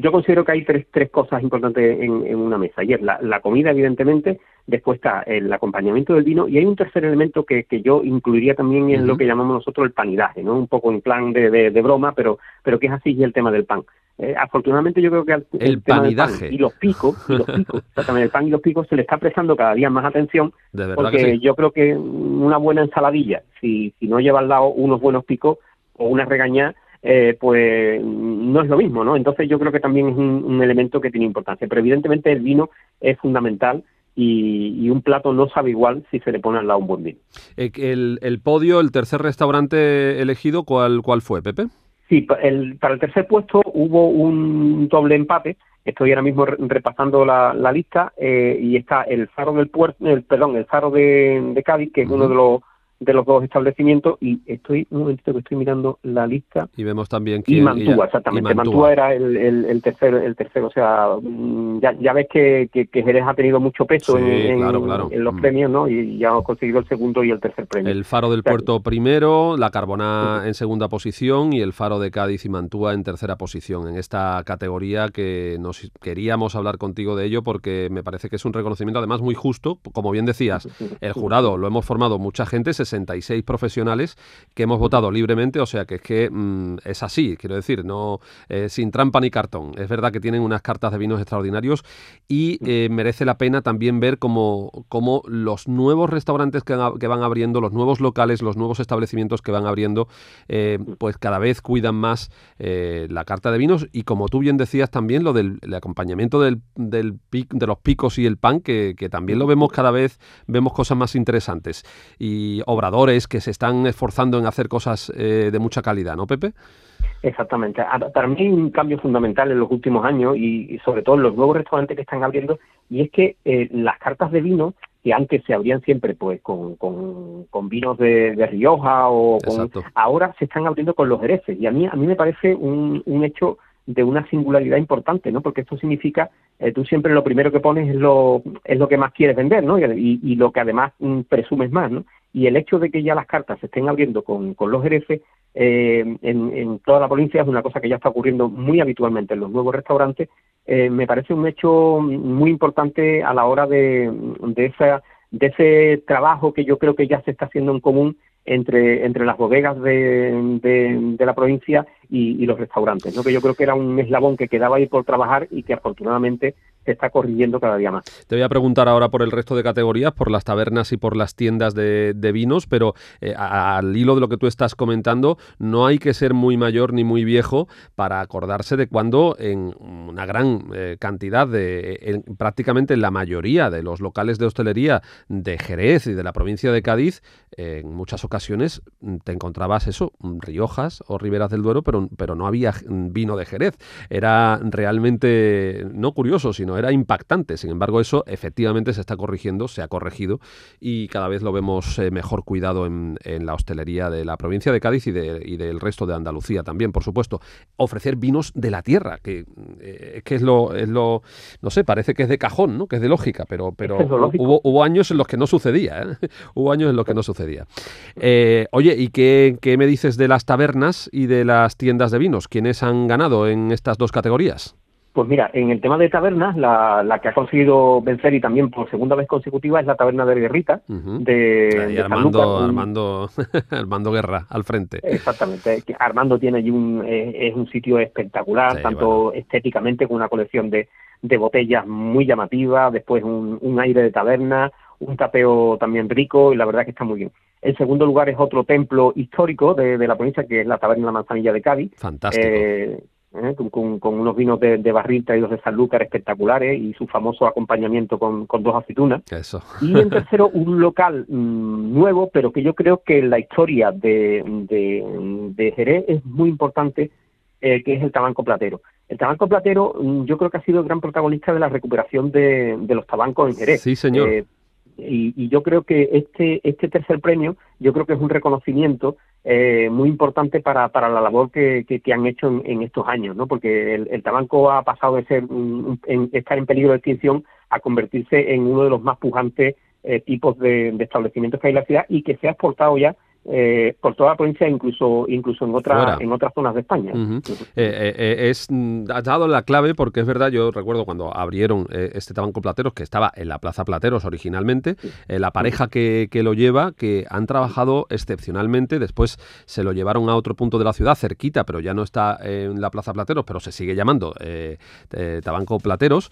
yo considero que hay tres, tres cosas importantes en, una mesa. Y es la, comida, evidentemente, después está el acompañamiento del vino y hay un tercer elemento que, que yo incluiría también en lo que llamamos nosotros el panidaje, ¿no? Un poco en plan de, de broma, pero, pero que es así y el tema del pan. Eh, afortunadamente yo creo que el, el panidaje y los picos, y los picos, el pan y los picos se le está prestando cada día más atención porque yo creo que una buena ensaladilla, si, si no lleva al lado unos buenos picos o una regaña, eh, pues no es lo mismo, ¿no? Entonces yo creo que también es un, elemento que tiene importancia, pero evidentemente el vino es fundamental y, y, un plato no sabe igual si se le pone al lado un buen vino. Eh, el, el podio, el tercer restaurante elegido, ¿cuál, cuál fue, Pepe? Sí, el, para el tercer puesto hubo un doble empate. Estoy ahora mismo repasando la, lista eh, y está el Faro del Puerto, el, perdón, el Faro de, de Cádiz, que es uno de los de los dos establecimientos y estoy un momentito que estoy mirando la lista y vemos también que y Mantúa exactamente. Mantúa. era el, el, tercero el tercero o sea mm, ya, ya ves que, que, Jerez ha tenido mucho peso en, los mm. premios no y ya ha conseguido el segundo y el tercer premio. El Faro del Puerto primero la Carbona en segunda posición y el Faro de Cádiz y Mantúa en tercera posición en esta categoría que nos queríamos hablar contigo de ello porque me parece que es un reconocimiento además muy justo. Como bien decías el jurado lo hemos formado mucha gente 66 profesionales que hemos votado libremente, o sea que es que mm, es así, quiero decir, no eh, sin trampa ni cartón. Es verdad que tienen unas cartas de vinos extraordinarios y eh, merece la pena también ver cómo, cómo los nuevos restaurantes que, van abriendo, los nuevos locales, los nuevos establecimientos que van abriendo, eh, pues cada vez cuidan más la carta de vinos y como tú bien decías también lo del acompañamiento del, del de los picos y el pan, que, que también lo vemos cada vez, vemos cosas más interesantes. Y obradores que se están esforzando en hacer cosas eh, de mucha calidad, ¿no, Pepe? Exactamente. Para mí hay un cambio fundamental en los últimos años y, sobre todo en los nuevos restaurantes que están abriendo y es que eh, las cartas de vino que antes se abrían siempre pues con, con, vinos de, Rioja o ahora se están abriendo con los hereces y a mí a mí me parece un, un hecho de una singularidad importante, ¿no? Porque esto significa, eh, tú siempre lo primero que pones es lo, es lo que más quieres vender, ¿no? Y, lo que además mm, presumes más, ¿no? Y el hecho de que ya las cartas se estén abriendo con, con los jerezes eh, en, en, toda la provincia es una cosa que ya está ocurriendo muy habitualmente en los nuevos restaurantes. Eh, me parece un hecho muy importante a la hora de, de, esa, de ese trabajo que yo creo que ya se está haciendo en común entre, entre las bodegas de, de, de la provincia y, los restaurantes, ¿no? que yo creo que era un eslabón que quedaba ahí por trabajar y que afortunadamente se está corrigiendo cada día más. Te voy a preguntar ahora por el resto de categorías, por las tabernas y por las tiendas de, vinos, pero eh, al hilo de lo que tú estás comentando, no hay que ser muy mayor ni muy viejo para acordarse de cuando en una gran eh, cantidad de, en, prácticamente en la mayoría de los locales de hostelería de Jerez y de la provincia de Cádiz, eh, en muchas ocasiones mm, te encontrabas eso, Riojas o Riberas del Duero, pero, pero no había vino de Jerez. Era realmente, no curioso, sino era impactante. Sin embargo, eso efectivamente se está corrigiendo, se ha corregido y cada vez lo vemos eh, mejor cuidado en, en, la hostelería de la provincia de Cádiz y, de, y, del resto de Andalucía también, por supuesto. Ofrecer vinos de la tierra, que, eh, que es, lo, es lo, no sé, parece que es de cajón, ¿no? que es de lógica, pero, pero es hubo, hubo, años en los que no sucedía. ¿eh? hubo años en los que no sucedía. Eh, oye, ¿y qué, qué me dices de las tabernas y de las tiendas de vinos? ¿Quiénes han ganado en estas dos categorías? Pues mira, en el tema de tabernas, la, la, que ha conseguido vencer y también por segunda vez consecutiva es la taberna de Guerrita. Uh -huh. de, de Armando. Armando, Armando Guerra al frente. Exactamente. Armando tiene allí un, eh, es un sitio espectacular, sí, tanto bueno. estéticamente con una colección de, de botellas muy llamativa, después un, un, aire de taberna, un tapeo también rico y la verdad que está muy bien. El segundo lugar es otro templo histórico de, de la provincia que es la taberna La Manzanilla de Cádiz. Fantástico. Eh, ¿eh? con, con, unos vinos de, de barril traídos de Sanlúcar espectaculares y su famoso acompañamiento con, con dos aceitunas. Eso. Y en tercero, un local mmm, nuevo, pero que yo creo que en la historia de, de, de Jerez es muy importante, eh, que es el Tabanco Platero. El Tabanco Platero mmm, yo creo que ha sido el gran protagonista de la recuperación de, de los tabancos en Jerez. Sí, señor. Eh, y, y, yo creo que este este tercer premio yo creo que es un reconocimiento eh, muy importante para, para la labor que, que, que han hecho en, estos años, ¿no? Porque el, el tabaco ha pasado de ser en, estar en peligro de extinción a convertirse en uno de los más pujantes eh, tipos de, establecimientos que hay en la ciudad y que se ha exportado ya eh, por toda la provincia, incluso incluso en otras en otras zonas de España. Uh -huh. eh, eh, es has dado la clave porque es verdad. Yo recuerdo cuando abrieron este tabanco Plateros que estaba en la Plaza Plateros originalmente, sí. La pareja que, que, lo lleva que han trabajado excepcionalmente. Después se lo llevaron a otro punto de la ciudad cerquita, pero ya no está en la Plaza Plateros, pero se sigue llamando Tabanco Plateros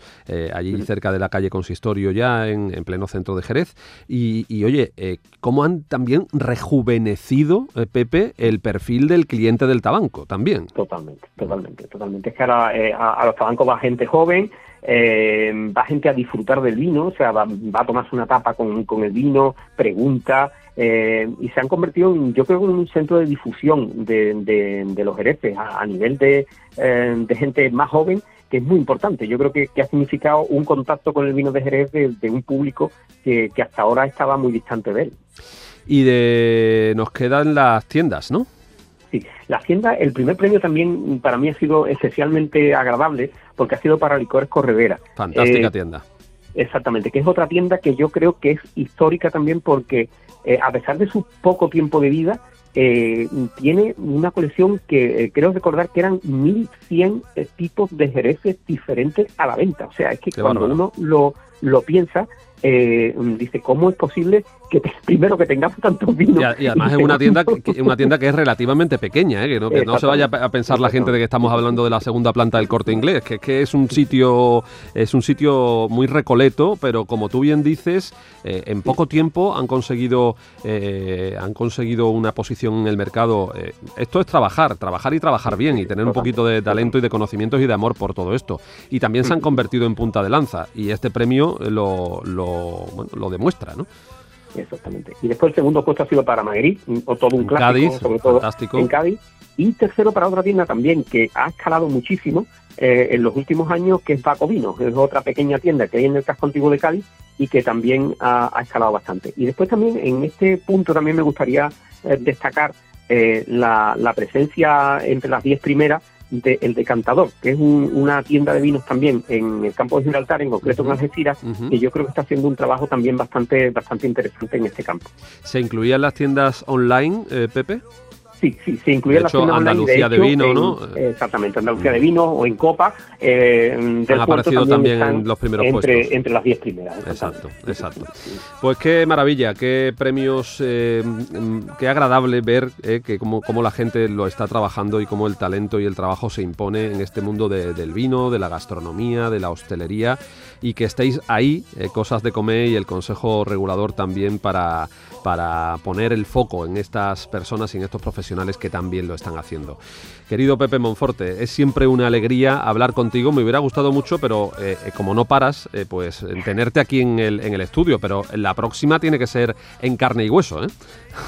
allí cerca de la calle Consistorio ya en, en pleno centro de Jerez. Y, y oye, cómo han también rejuvenecido rejuvenecido, eh, Pepe, el perfil del cliente del tabanco también. Totalmente, totalmente, totalmente. Es que ahora eh, a, los tabancos va gente joven, eh, va gente a disfrutar del vino, o sea, va, a tomarse una tapa con, el vino, pregunta, eh, y se han convertido, en, yo creo, en un centro de difusión de, los hereces a, nivel de, eh, de gente más joven que es muy importante. Yo creo que, ha significado un contacto con el vino de Jerez de, un público que, hasta ahora estaba muy distante de él. Y de nos quedan las tiendas, ¿no? Sí, la tienda, el primer premio también para mí ha sido especialmente agradable porque ha sido para Licores Corredera. Fantástica eh, tienda. Exactamente, que es otra tienda que yo creo que es histórica también porque eh, a pesar de su poco tiempo de vida, eh, tiene una colección que eh, creo recordar que eran 1100 eh, tipos de jereces diferentes a la venta. O sea, es que Qué cuando uno lo, lo piensa, eh, dice, ¿cómo es posible que primero que tengamos tantos vinos? Y, y además es una tienda, que, una tienda que es relativamente pequeña, ¿eh? que, no, que no se vaya a pensar la gente de que estamos hablando de la segunda planta del corte inglés, que, que es un sitio es un sitio muy recoleto, pero como tú bien dices, eh, en poco tiempo han conseguido eh, han conseguido una posición en el mercado. Esto es trabajar, trabajar y trabajar bien y tener un poquito de talento y de conocimientos y de amor por todo esto. Y también se han convertido en punta de lanza y este premio lo, lo bueno, lo demuestra, ¿no? Exactamente. Y después el segundo puesto ha sido para Madrid, o todo un clásico, Cádiz, sobre todo fantástico. en Cádiz. Y tercero para otra tienda también que ha escalado muchísimo eh, en los últimos años, que es Paco Vino, que es otra pequeña tienda que hay en el casco antiguo de Cádiz y que también ha, ha escalado bastante. Y después también en este punto también me gustaría eh, destacar eh, la, la, presencia entre las diez primeras de El Decantador, que es un, una tienda de vinos también en el campo de Gibraltar, en concreto uh -huh. en Algeciras, uh -huh. que yo creo que está haciendo un trabajo también bastante, bastante interesante en este campo. ¿Se incluían las tiendas online, eh, Pepe? Sí, sí, se incluye De la hecho, Andalucía de hecho, vino, en- ¿no? Exactamente, Andalucía de vino o en Copa. Eh, del puerto aparecido también en los primeros entre, puestos. Entre las 10 primeras. Exacto, exacto. Pues qué maravilla, qué premios, eh, mm, qué agradable ver eh, que cómo, cómo la gente lo está trabajando y cómo el talento y el trabajo se impone en este mundo de- del vino, de la gastronomía, de la hostelería y que estéis ahí, eh, Cosas de Comer y el Consejo Regulador también para, para poner el foco en estas personas y en estos profesionales que también lo están haciendo. Querido Pepe Monforte, es siempre una alegría hablar contigo. Me hubiera gustado mucho, pero eh, eh, como no paras, eh, pues en tenerte aquí en el, en el estudio. Pero la próxima tiene que ser en carne y hueso, ¿eh?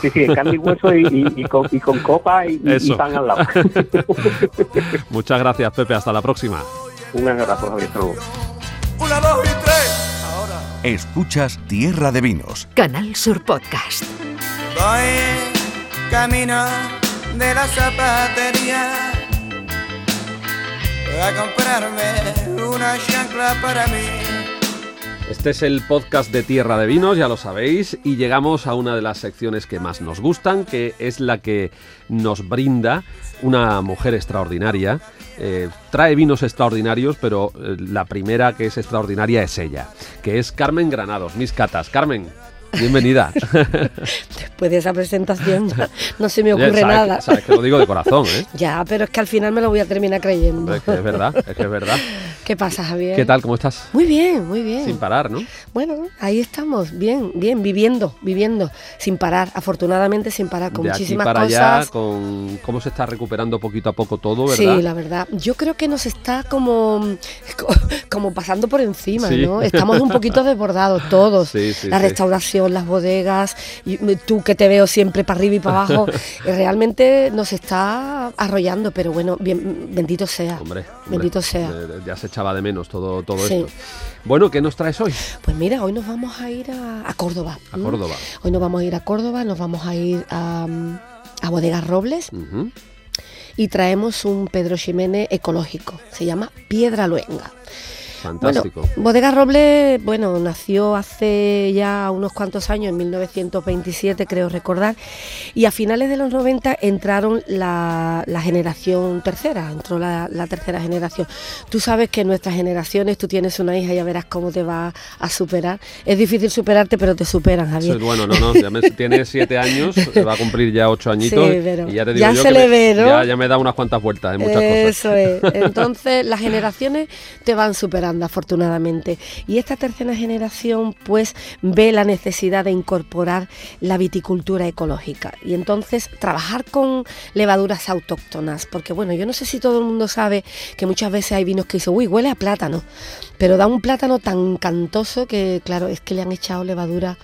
Sí, sí, en carne y hueso y, y- y con, y con copa y, pan al lado. Muchas gracias, Pepe. Hasta la próxima. Un abrazo, Javier. Una, dos y tres. Ahora. Escuchas Tierra de Vinos. Canal Sur Podcast. Voy camino de la zapatería a comprarme una chancla para mí. Este es el podcast de Tierra de Vinos, ya lo sabéis, y llegamos a una de las secciones que más nos gustan, que es la que nos brinda una mujer extraordinaria. Eh, trae vinos extraordinarios, pero eh, la primera que es extraordinaria es ella, que es Carmen Granados, mis catas. Carmen, bienvenida. Después de esa presentación no se me ocurre sabes, nada. sabes que lo digo de corazón, ¿eh? Ya, pero es que al final me lo voy a terminar creyendo. Es que es verdad, es que es verdad. ¿Qué pasa, Javier? ¿Qué tal? ¿Cómo estás? Muy bien, muy bien. Sin parar, ¿no? Bueno, ahí estamos, bien, bien, viviendo, viviendo, sin parar, afortunadamente sin parar, con de aquí muchísimas para cosas. allá, con cómo se está recuperando poquito a poco todo, ¿verdad? Sí, la verdad. Yo creo que nos está como, como pasando por encima, Sí. ¿no? Estamos un poquito desbordados todos. Sí, sí, la sí. Las bodegas, y tú que te veo siempre para arriba y para abajo, realmente nos está arrollando, pero bueno, bien, bendito sea. Hombre, hombre, Bendito sea. Ya se echaba de menos todo, todo Sí. esto. Bueno, ¿qué nos traes hoy? Pues mira, hoy nos vamos a ir a, a Córdoba. A. Córdoba. Hoy nos vamos a ir a Córdoba, nos vamos a ir a, mm, a Bodegas Robles y traemos un Pedro Ximénez ecológico. Se llama Piedra Luenga. Fantástico. Bueno, Bodega Robles, bueno, nació hace ya unos cuantos años, en 1927 creo recordar, y a finales de los 90 entraron la, la generación tercera, entró la, la tercera generación. Tú sabes que en nuestras generaciones, tú tienes una hija y ya verás cómo te va a superar. Es difícil superarte, pero te superan, Eso Javier. es bueno, no, no, ya me- tiene siete años, va a cumplir ya ocho añitos Sí, pero y ya te digo ya yo se que le me- ve, ¿no? ya, ya me da unas cuantas vueltas en muchas cosas. Eso es. Entonces, las generaciones te van superando, afortunadamente. Y esta tercera generación, pues, ve la necesidad de incorporar la viticultura ecológica. Y entonces, trabajar con levaduras autóctonas. Porque, bueno, yo no sé si todo el mundo sabe que muchas veces hay vinos que dicen, uy, huele a plátano. Pero da un plátano tan cantoso que, claro, es que le han echado levadura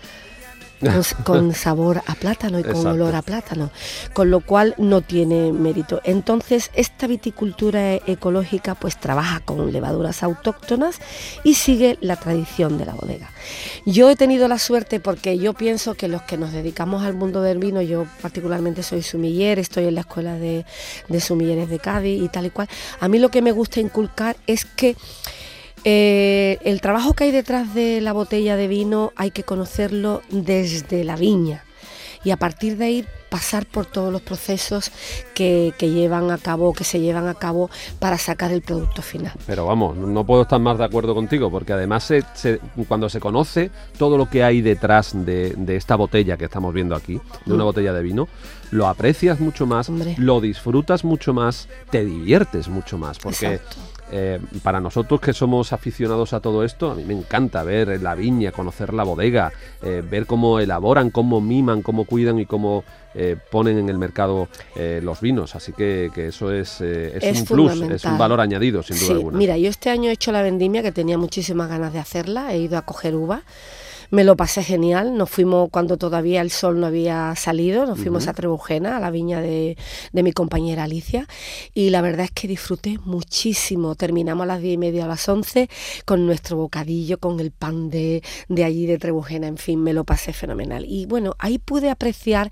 con, sabor a plátano y con Exacto. olor a plátano, con lo cual no tiene mérito. Entonces, esta viticultura e- ecológica pues trabaja con levaduras autóctonas y sigue la tradición de la bodega. Yo he tenido la suerte porque yo pienso que los que nos dedicamos al mundo del vino, yo particularmente soy sumiller, estoy en la escuela de, de sumilleres de Cádiz y tal y cual, a mí lo que me gusta inculcar es que eh, el trabajo que hay detrás de la botella de vino hay que conocerlo desde la viña y a partir de ahí pasar por todos los procesos que, que llevan a cabo, que se llevan a cabo para sacar el producto final. Pero vamos, no puedo estar más de acuerdo contigo, porque además se- se- cuando se conoce todo lo que hay detrás de, de esta botella que estamos viendo aquí, de una Mm. botella de vino, lo aprecias mucho más, Hombre. lo disfrutas mucho más, te diviertes mucho más, porque Exacto. Eh, para nosotros que somos aficionados a todo esto, a mí me encanta ver la viña, conocer la bodega, eh, ver cómo elaboran, cómo miman, cómo cuidan y cómo eh, ponen en el mercado los vinos. Así que, que eso es, es, Es un plus, es un valor añadido, sin duda Sí, alguna. mira, yo este año he hecho la vendimia, que tenía muchísimas ganas de hacerla, he ido a coger uva. Me lo pasé genial, nos fuimos cuando todavía el sol no había salido, nos fuimos a Trebujena, a la viña de, de mi compañera Alicia, y la verdad es que disfruté muchísimo. Terminamos a las diez y media, a las 11, con nuestro bocadillo, con el pan de, de allí de Trebujena, en fin, me lo pasé fenomenal. Y bueno, ahí pude apreciar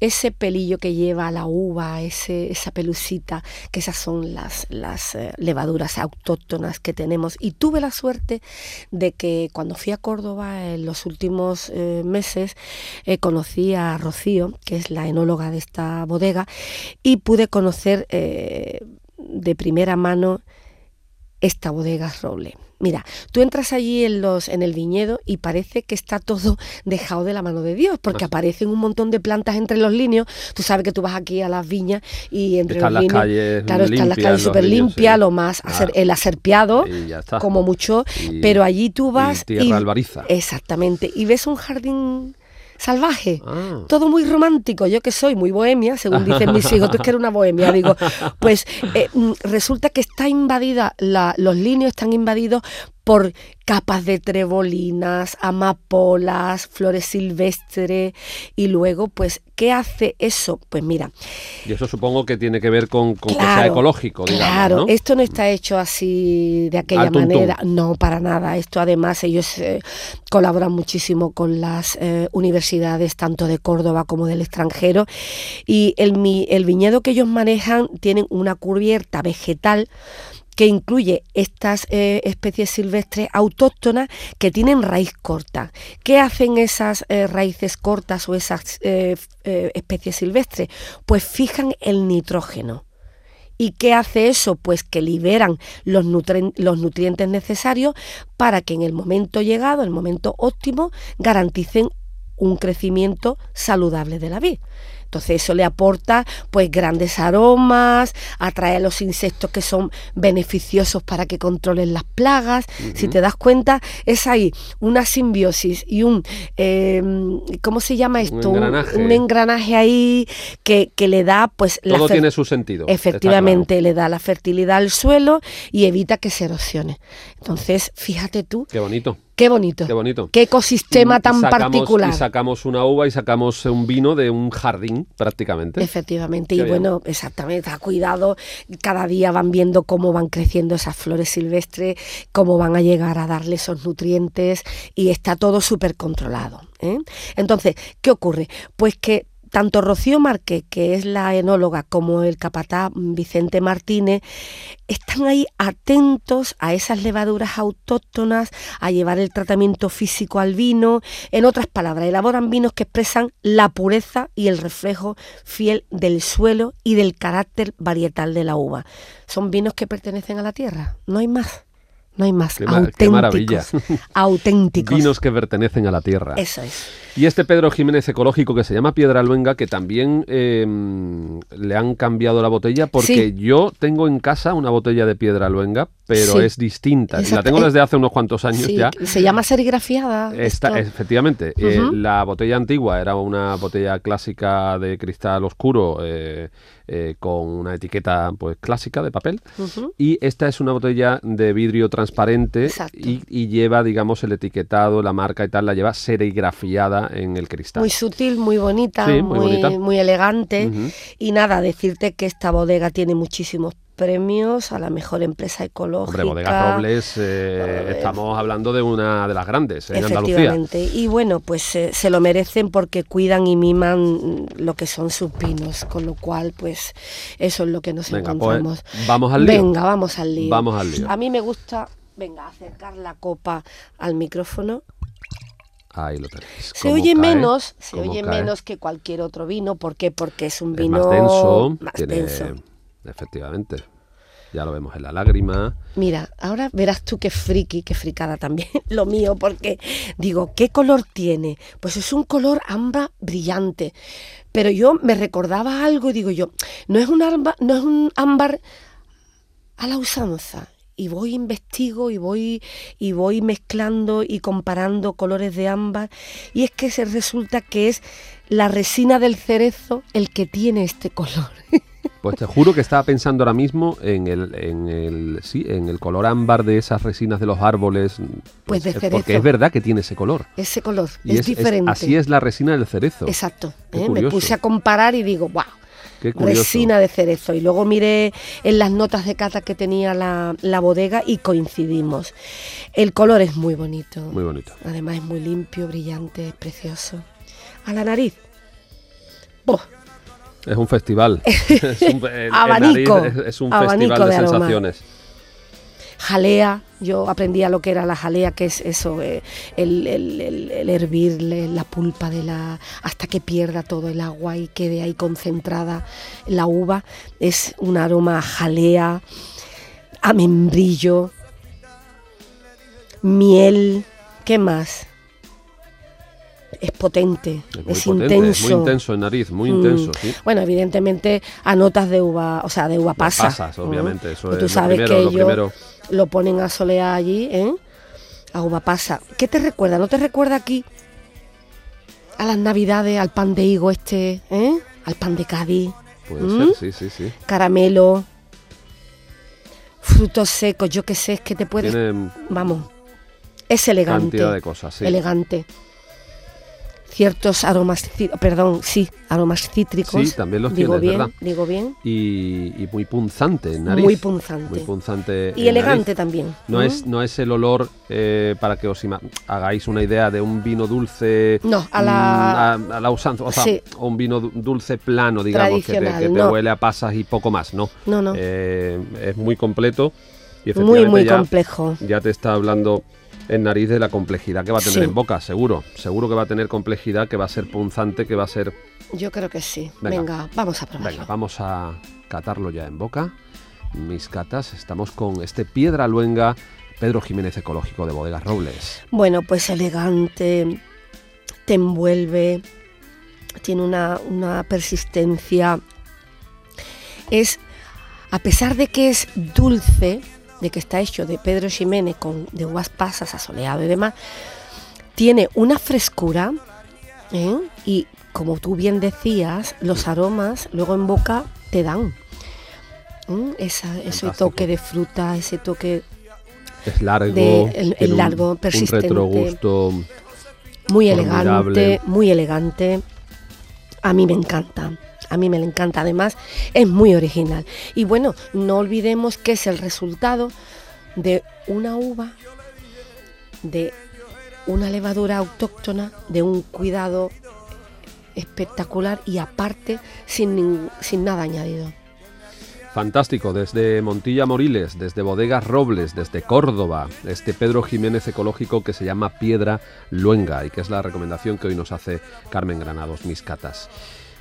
ese pelillo que lleva la uva, ese, esa pelucita, que esas son las, las eh, levaduras autóctonas que tenemos. Y tuve la suerte de que cuando fui a Córdoba, en los últimos eh, meses eh, conocí a Rocío, que es la enóloga de esta bodega, y pude conocer eh, de primera mano esta bodega Roble. Mira, tú entras allí en los en el viñedo y parece que está todo dejado de la mano de Dios, porque aparecen un montón de plantas entre los líneos. Tú sabes que tú vas aquí a las viñas y entre Están los las líneos, calles claro, están las calles súper limpias, sí. lo más Claro. acer- el está. como mucho, Y- pero allí tú vas y tierra albariza. exactamente y ves un jardín salvaje. Ah. Todo muy romántico, yo que soy muy bohemia, según dicen mis hijos, tú es que eres una bohemia, digo, pues eh, mm, resulta que está invadida, la- los líneos están invadidos por capas de trebolinas, amapolas, flores silvestres y luego, pues, ¿qué hace eso? Pues mira, Y eso supongo que tiene que ver con, con que sea ecológico, digamos, Claro, ¿no? esto no está hecho así de aquella manera, no, para nada. Esto además ellos eh, colaboran muchísimo con las eh, universidades tanto de Córdoba como del extranjero y el, mi- el viñedo que ellos manejan tienen una cubierta vegetal que incluye estas eh, especies silvestres autóctonas que tienen raíz corta. ¿Qué hacen esas eh, raíces cortas o esas eh, especies silvestres? Pues fijan el nitrógeno. ¿Y qué hace eso? Pues que liberan los, los nutrientes necesarios para que en el momento llegado, el momento óptimo, garanticen un crecimiento saludable de la vid. Entonces eso le aporta pues grandes aromas, atrae a los insectos que son beneficiosos para que controlen las plagas. Si te das cuenta, es ahí una simbiosis y un, eh, ¿cómo se llama esto? engranaje. un engranaje ahí que, que le da pues Todo tiene su sentido. Efectivamente, le da la fertilidad al suelo y evita que se erosione. Entonces, fíjate tú. Qué bonito, qué bonito, qué bonito. qué ecosistema Y tan sacamos- particular. Y sacamos una uva y sacamos un vino de un jardín, prácticamente. Efectivamente, Qué y bien. bueno, exactamente, a cuidado, cada día van viendo cómo van creciendo esas flores silvestres, cómo van a llegar a darle esos nutrientes y está todo súper controlado. ¿eh? Entonces, ¿qué ocurre? Pues que tanto Rocío Márquez, que es la enóloga, como el capataz Vicente Martínez, están ahí atentos a esas levaduras autóctonas, a llevar el tratamiento físico al vino. En otras palabras, elaboran vinos que expresan la pureza y el reflejo fiel del suelo y del carácter varietal de la uva. Son vinos que pertenecen a la tierra, no hay más. No hay más. Qué ma- qué maravilla. auténticos. Auténticos. Vinos que pertenecen a la tierra. Eso es. Y este Pedro Jiménez ecológico que se llama Piedra Luenga, que también eh, le han cambiado la botella, porque Sí. yo tengo en casa una botella de Piedra Luenga, pero Sí. es distinta. Y la Exacto. tengo Eh, desde hace unos cuantos años Sí, ya. se llama serigrafiada. Está, efectivamente, eh, la botella antigua era una botella clásica de cristal oscuro eh, eh, con una etiqueta pues clásica de papel y esta es una botella de vidrio transparente Exacto. y, y lleva digamos el etiquetado, la marca y tal, la lleva serigrafiada en el cristal. Muy sutil, muy bonita, Sí, muy muy, bonita. muy elegante. Y nada, decirte que esta bodega tiene muchísimos premios a la mejor empresa ecológica. Hombre, Bodega Robles, eh, Eh, estamos hablando de una de las grandes en Andalucía. Efectivamente. Y bueno, pues eh, se lo merecen porque cuidan y miman lo que son sus pinos, con lo cual, pues eso es lo que nos Venga, pues, encontramos. vamos al lío. Venga, vamos al lío. Vamos al lío. A mí me gusta, venga, acercar la copa al micrófono. Ahí lo tenéis. Se oye cae, menos, se oye cae. menos que cualquier otro vino. ¿Por qué? Porque es un Es vino más denso, más tiene- denso. efectivamente. Ya lo vemos en la lágrima. Mira, ahora verás tú qué friki, qué fricada también lo mío, porque digo, ¿qué color tiene? Pues es un color ámbar brillante. Pero yo me recordaba algo y digo yo, no es un ámbar, no es un ámbar a la usanza. Y voy investigo y voy y voy mezclando y comparando colores de ámbar y es que se resulta que es la resina del cerezo el que tiene este color. Pues te juro que estaba pensando ahora mismo en el, en el, sí, en el color ámbar de esas resinas de los árboles. Pues de eh, cerezo. Porque es verdad que tiene ese color. Ese color Y es, diferente. así es la resina del cerezo. Exacto. ¿eh? Me puse a comparar y digo, wow. Resina de cerezo. Y luego miré en las notas de cata que tenía la, la bodega y coincidimos. El color es muy bonito. Muy bonito. Además es muy limpio, brillante, es precioso. A la nariz. ¡buah! Es un festival. es un, el- el Abanico. nariz es, es un Abanico festival de, de aroma. Jalea, yo aprendía lo que era la jalea, que es eso, eh, el, el, el, el hervir la pulpa de la. hasta que pierda todo el agua y quede ahí concentrada la uva. Es un aroma a jalea, a membrillo, miel, ¿qué más? Es potente, Es muy es, potente, intenso. muy intenso en nariz, muy Mm. intenso, sí. Bueno, evidentemente a notas de uva, o sea, de uva pasa. pasas, obviamente, eso Pues es Tú lo sabes primero, que lo ellos primero. Lo ponen a solear allí, ¿eh? A uva pasa. ¿Qué te recuerda? ¿No te recuerda aquí a las navidades, al pan de higo este, ¿eh? Al pan de Cádiz, Puede ¿Mm? ser, sí, sí, sí. caramelo, frutos secos, yo qué sé, es que te puedes... Tiene Vamos, es elegante. cantidad de cosas, sí. Elegante. Ciertos aromas, perdón, sí, aromas cítricos. Sí, también los digo bien, verdad. digo bien. Y, y muy punzante en nariz. Muy punzante. Muy punzante. Y elegante nariz. también. No ¿Mm? es, no es el olor, eh, para que os hagáis una idea de un vino dulce. No, a mm, la- a, a la usanza, o sea, Sí. un vino du- dulce plano, digamos, que te, Tradicional, que te no. huele a pasas y poco más, ¿no? No, no. Eh, es muy completo y muy, efectivamente muy ya, complejo. ya te está hablando en nariz de la complejidad que va a tener Sí. en boca, seguro. Seguro que va a tener complejidad, que va a ser punzante, que va a ser... Yo creo que sí. Venga. Venga, vamos a probarlo. Venga, vamos a catarlo ya en boca. Mis catas, estamos con este piedra luenga Pedro Jiménez Ecológico de Bodegas Robles. Bueno, pues elegante, te envuelve, tiene una, una persistencia. Es, a pesar de que es dulce, de que está hecho de Pedro Ximénez con de uvas pasas, asoleado y demás, tiene una frescura ¿eh? y como tú bien decías, los aromas luego en boca te dan. ¿Mm? Esa- ese toque de fruta, ese toque Es largo, De- el- un- largo, un, persistente. retrogusto. muy Formidable. elegante, muy elegante. A mí me encanta, a mí me le encanta. Además, es muy original. Y bueno, no olvidemos que es el resultado de una uva, de una levadura autóctona, de un cuidado espectacular y aparte sin, sin nada añadido. Fantástico, desde Montilla Moriles, desde Bodegas Robles, desde Córdoba, este Pedro Jiménez Ecológico que se llama Piedra Luenga y que es la recomendación que hoy nos hace Carmen Granados, mis catas.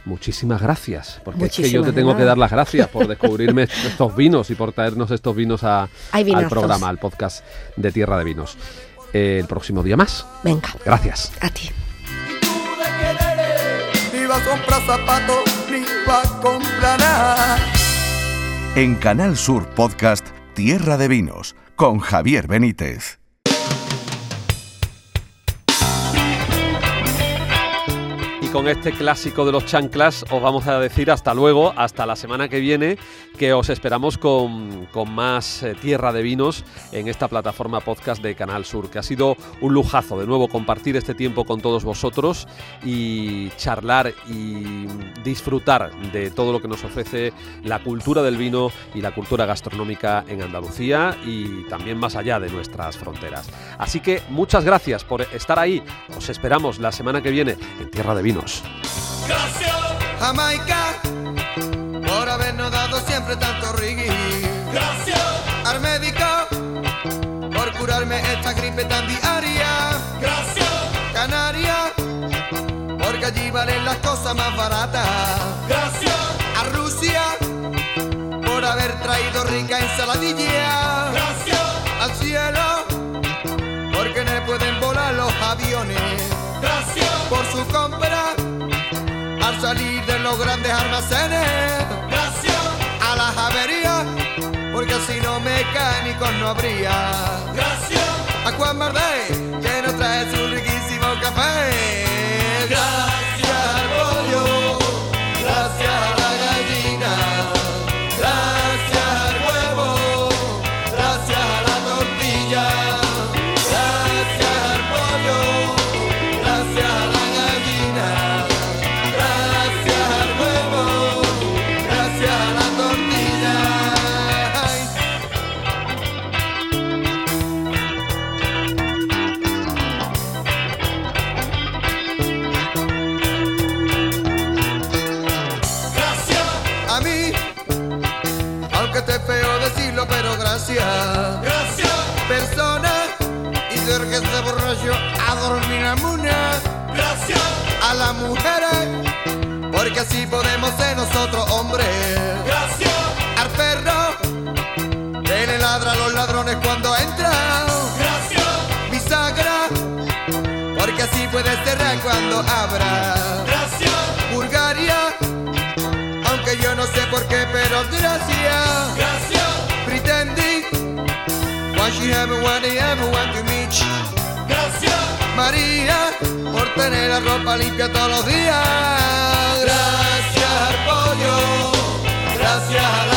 Muchísimas gracias, porque es que yo te tengo que dar las gracias por descubrirme estos vinos y por traernos estos vinos a- al programa, al podcast de Tierra de Vinos. Eh, el próximo día más. Venga, Gracias. a ti. En Canal Sur Podcast Tierra de Vinos con Javier Benítez. Con este clásico de los chanclas os vamos a decir hasta luego, hasta la semana que viene, que os esperamos con, con más eh, Tierra de Vinos en esta plataforma podcast de Canal Sur, que ha sido un lujazo de nuevo compartir este tiempo con todos vosotros y charlar y disfrutar de todo lo que nos ofrece la cultura del vino y la cultura gastronómica en Andalucía y también más allá de nuestras fronteras. Así que muchas gracias por estar ahí. Os esperamos la semana que viene en Tierra de Vinos. Jamaica, por habernos dado siempre tanto rigui. Gracias al médico, por curarme esta gripe tan diaria. Gracias Canarias, porque allí valen las cosas más baratas. Gracias a Rusia, por haber traído rica ensaladilla. Gracias al cielo, porque no pueden volar los aviones. Por su compra al salir de los grandes almacenes. Gracias a las averías, porque así no mecánicos no habría. Gracias a Juan Mardé, que nos trae su riquísimo café. A las mujeres, porque así podemos ser nosotros hombres. Gracias al perro, que le ladra a los ladrones cuando entra. Gracias bisagra, porque así puede cerrar cuando abra. Gracias Bulgaria, aunque yo no sé por qué, pero gracias. Gracias pretending, why she haven't one they ever want to meet. Gracias María por tener la ropa limpia todos los días. Gracias al pollo, gracias a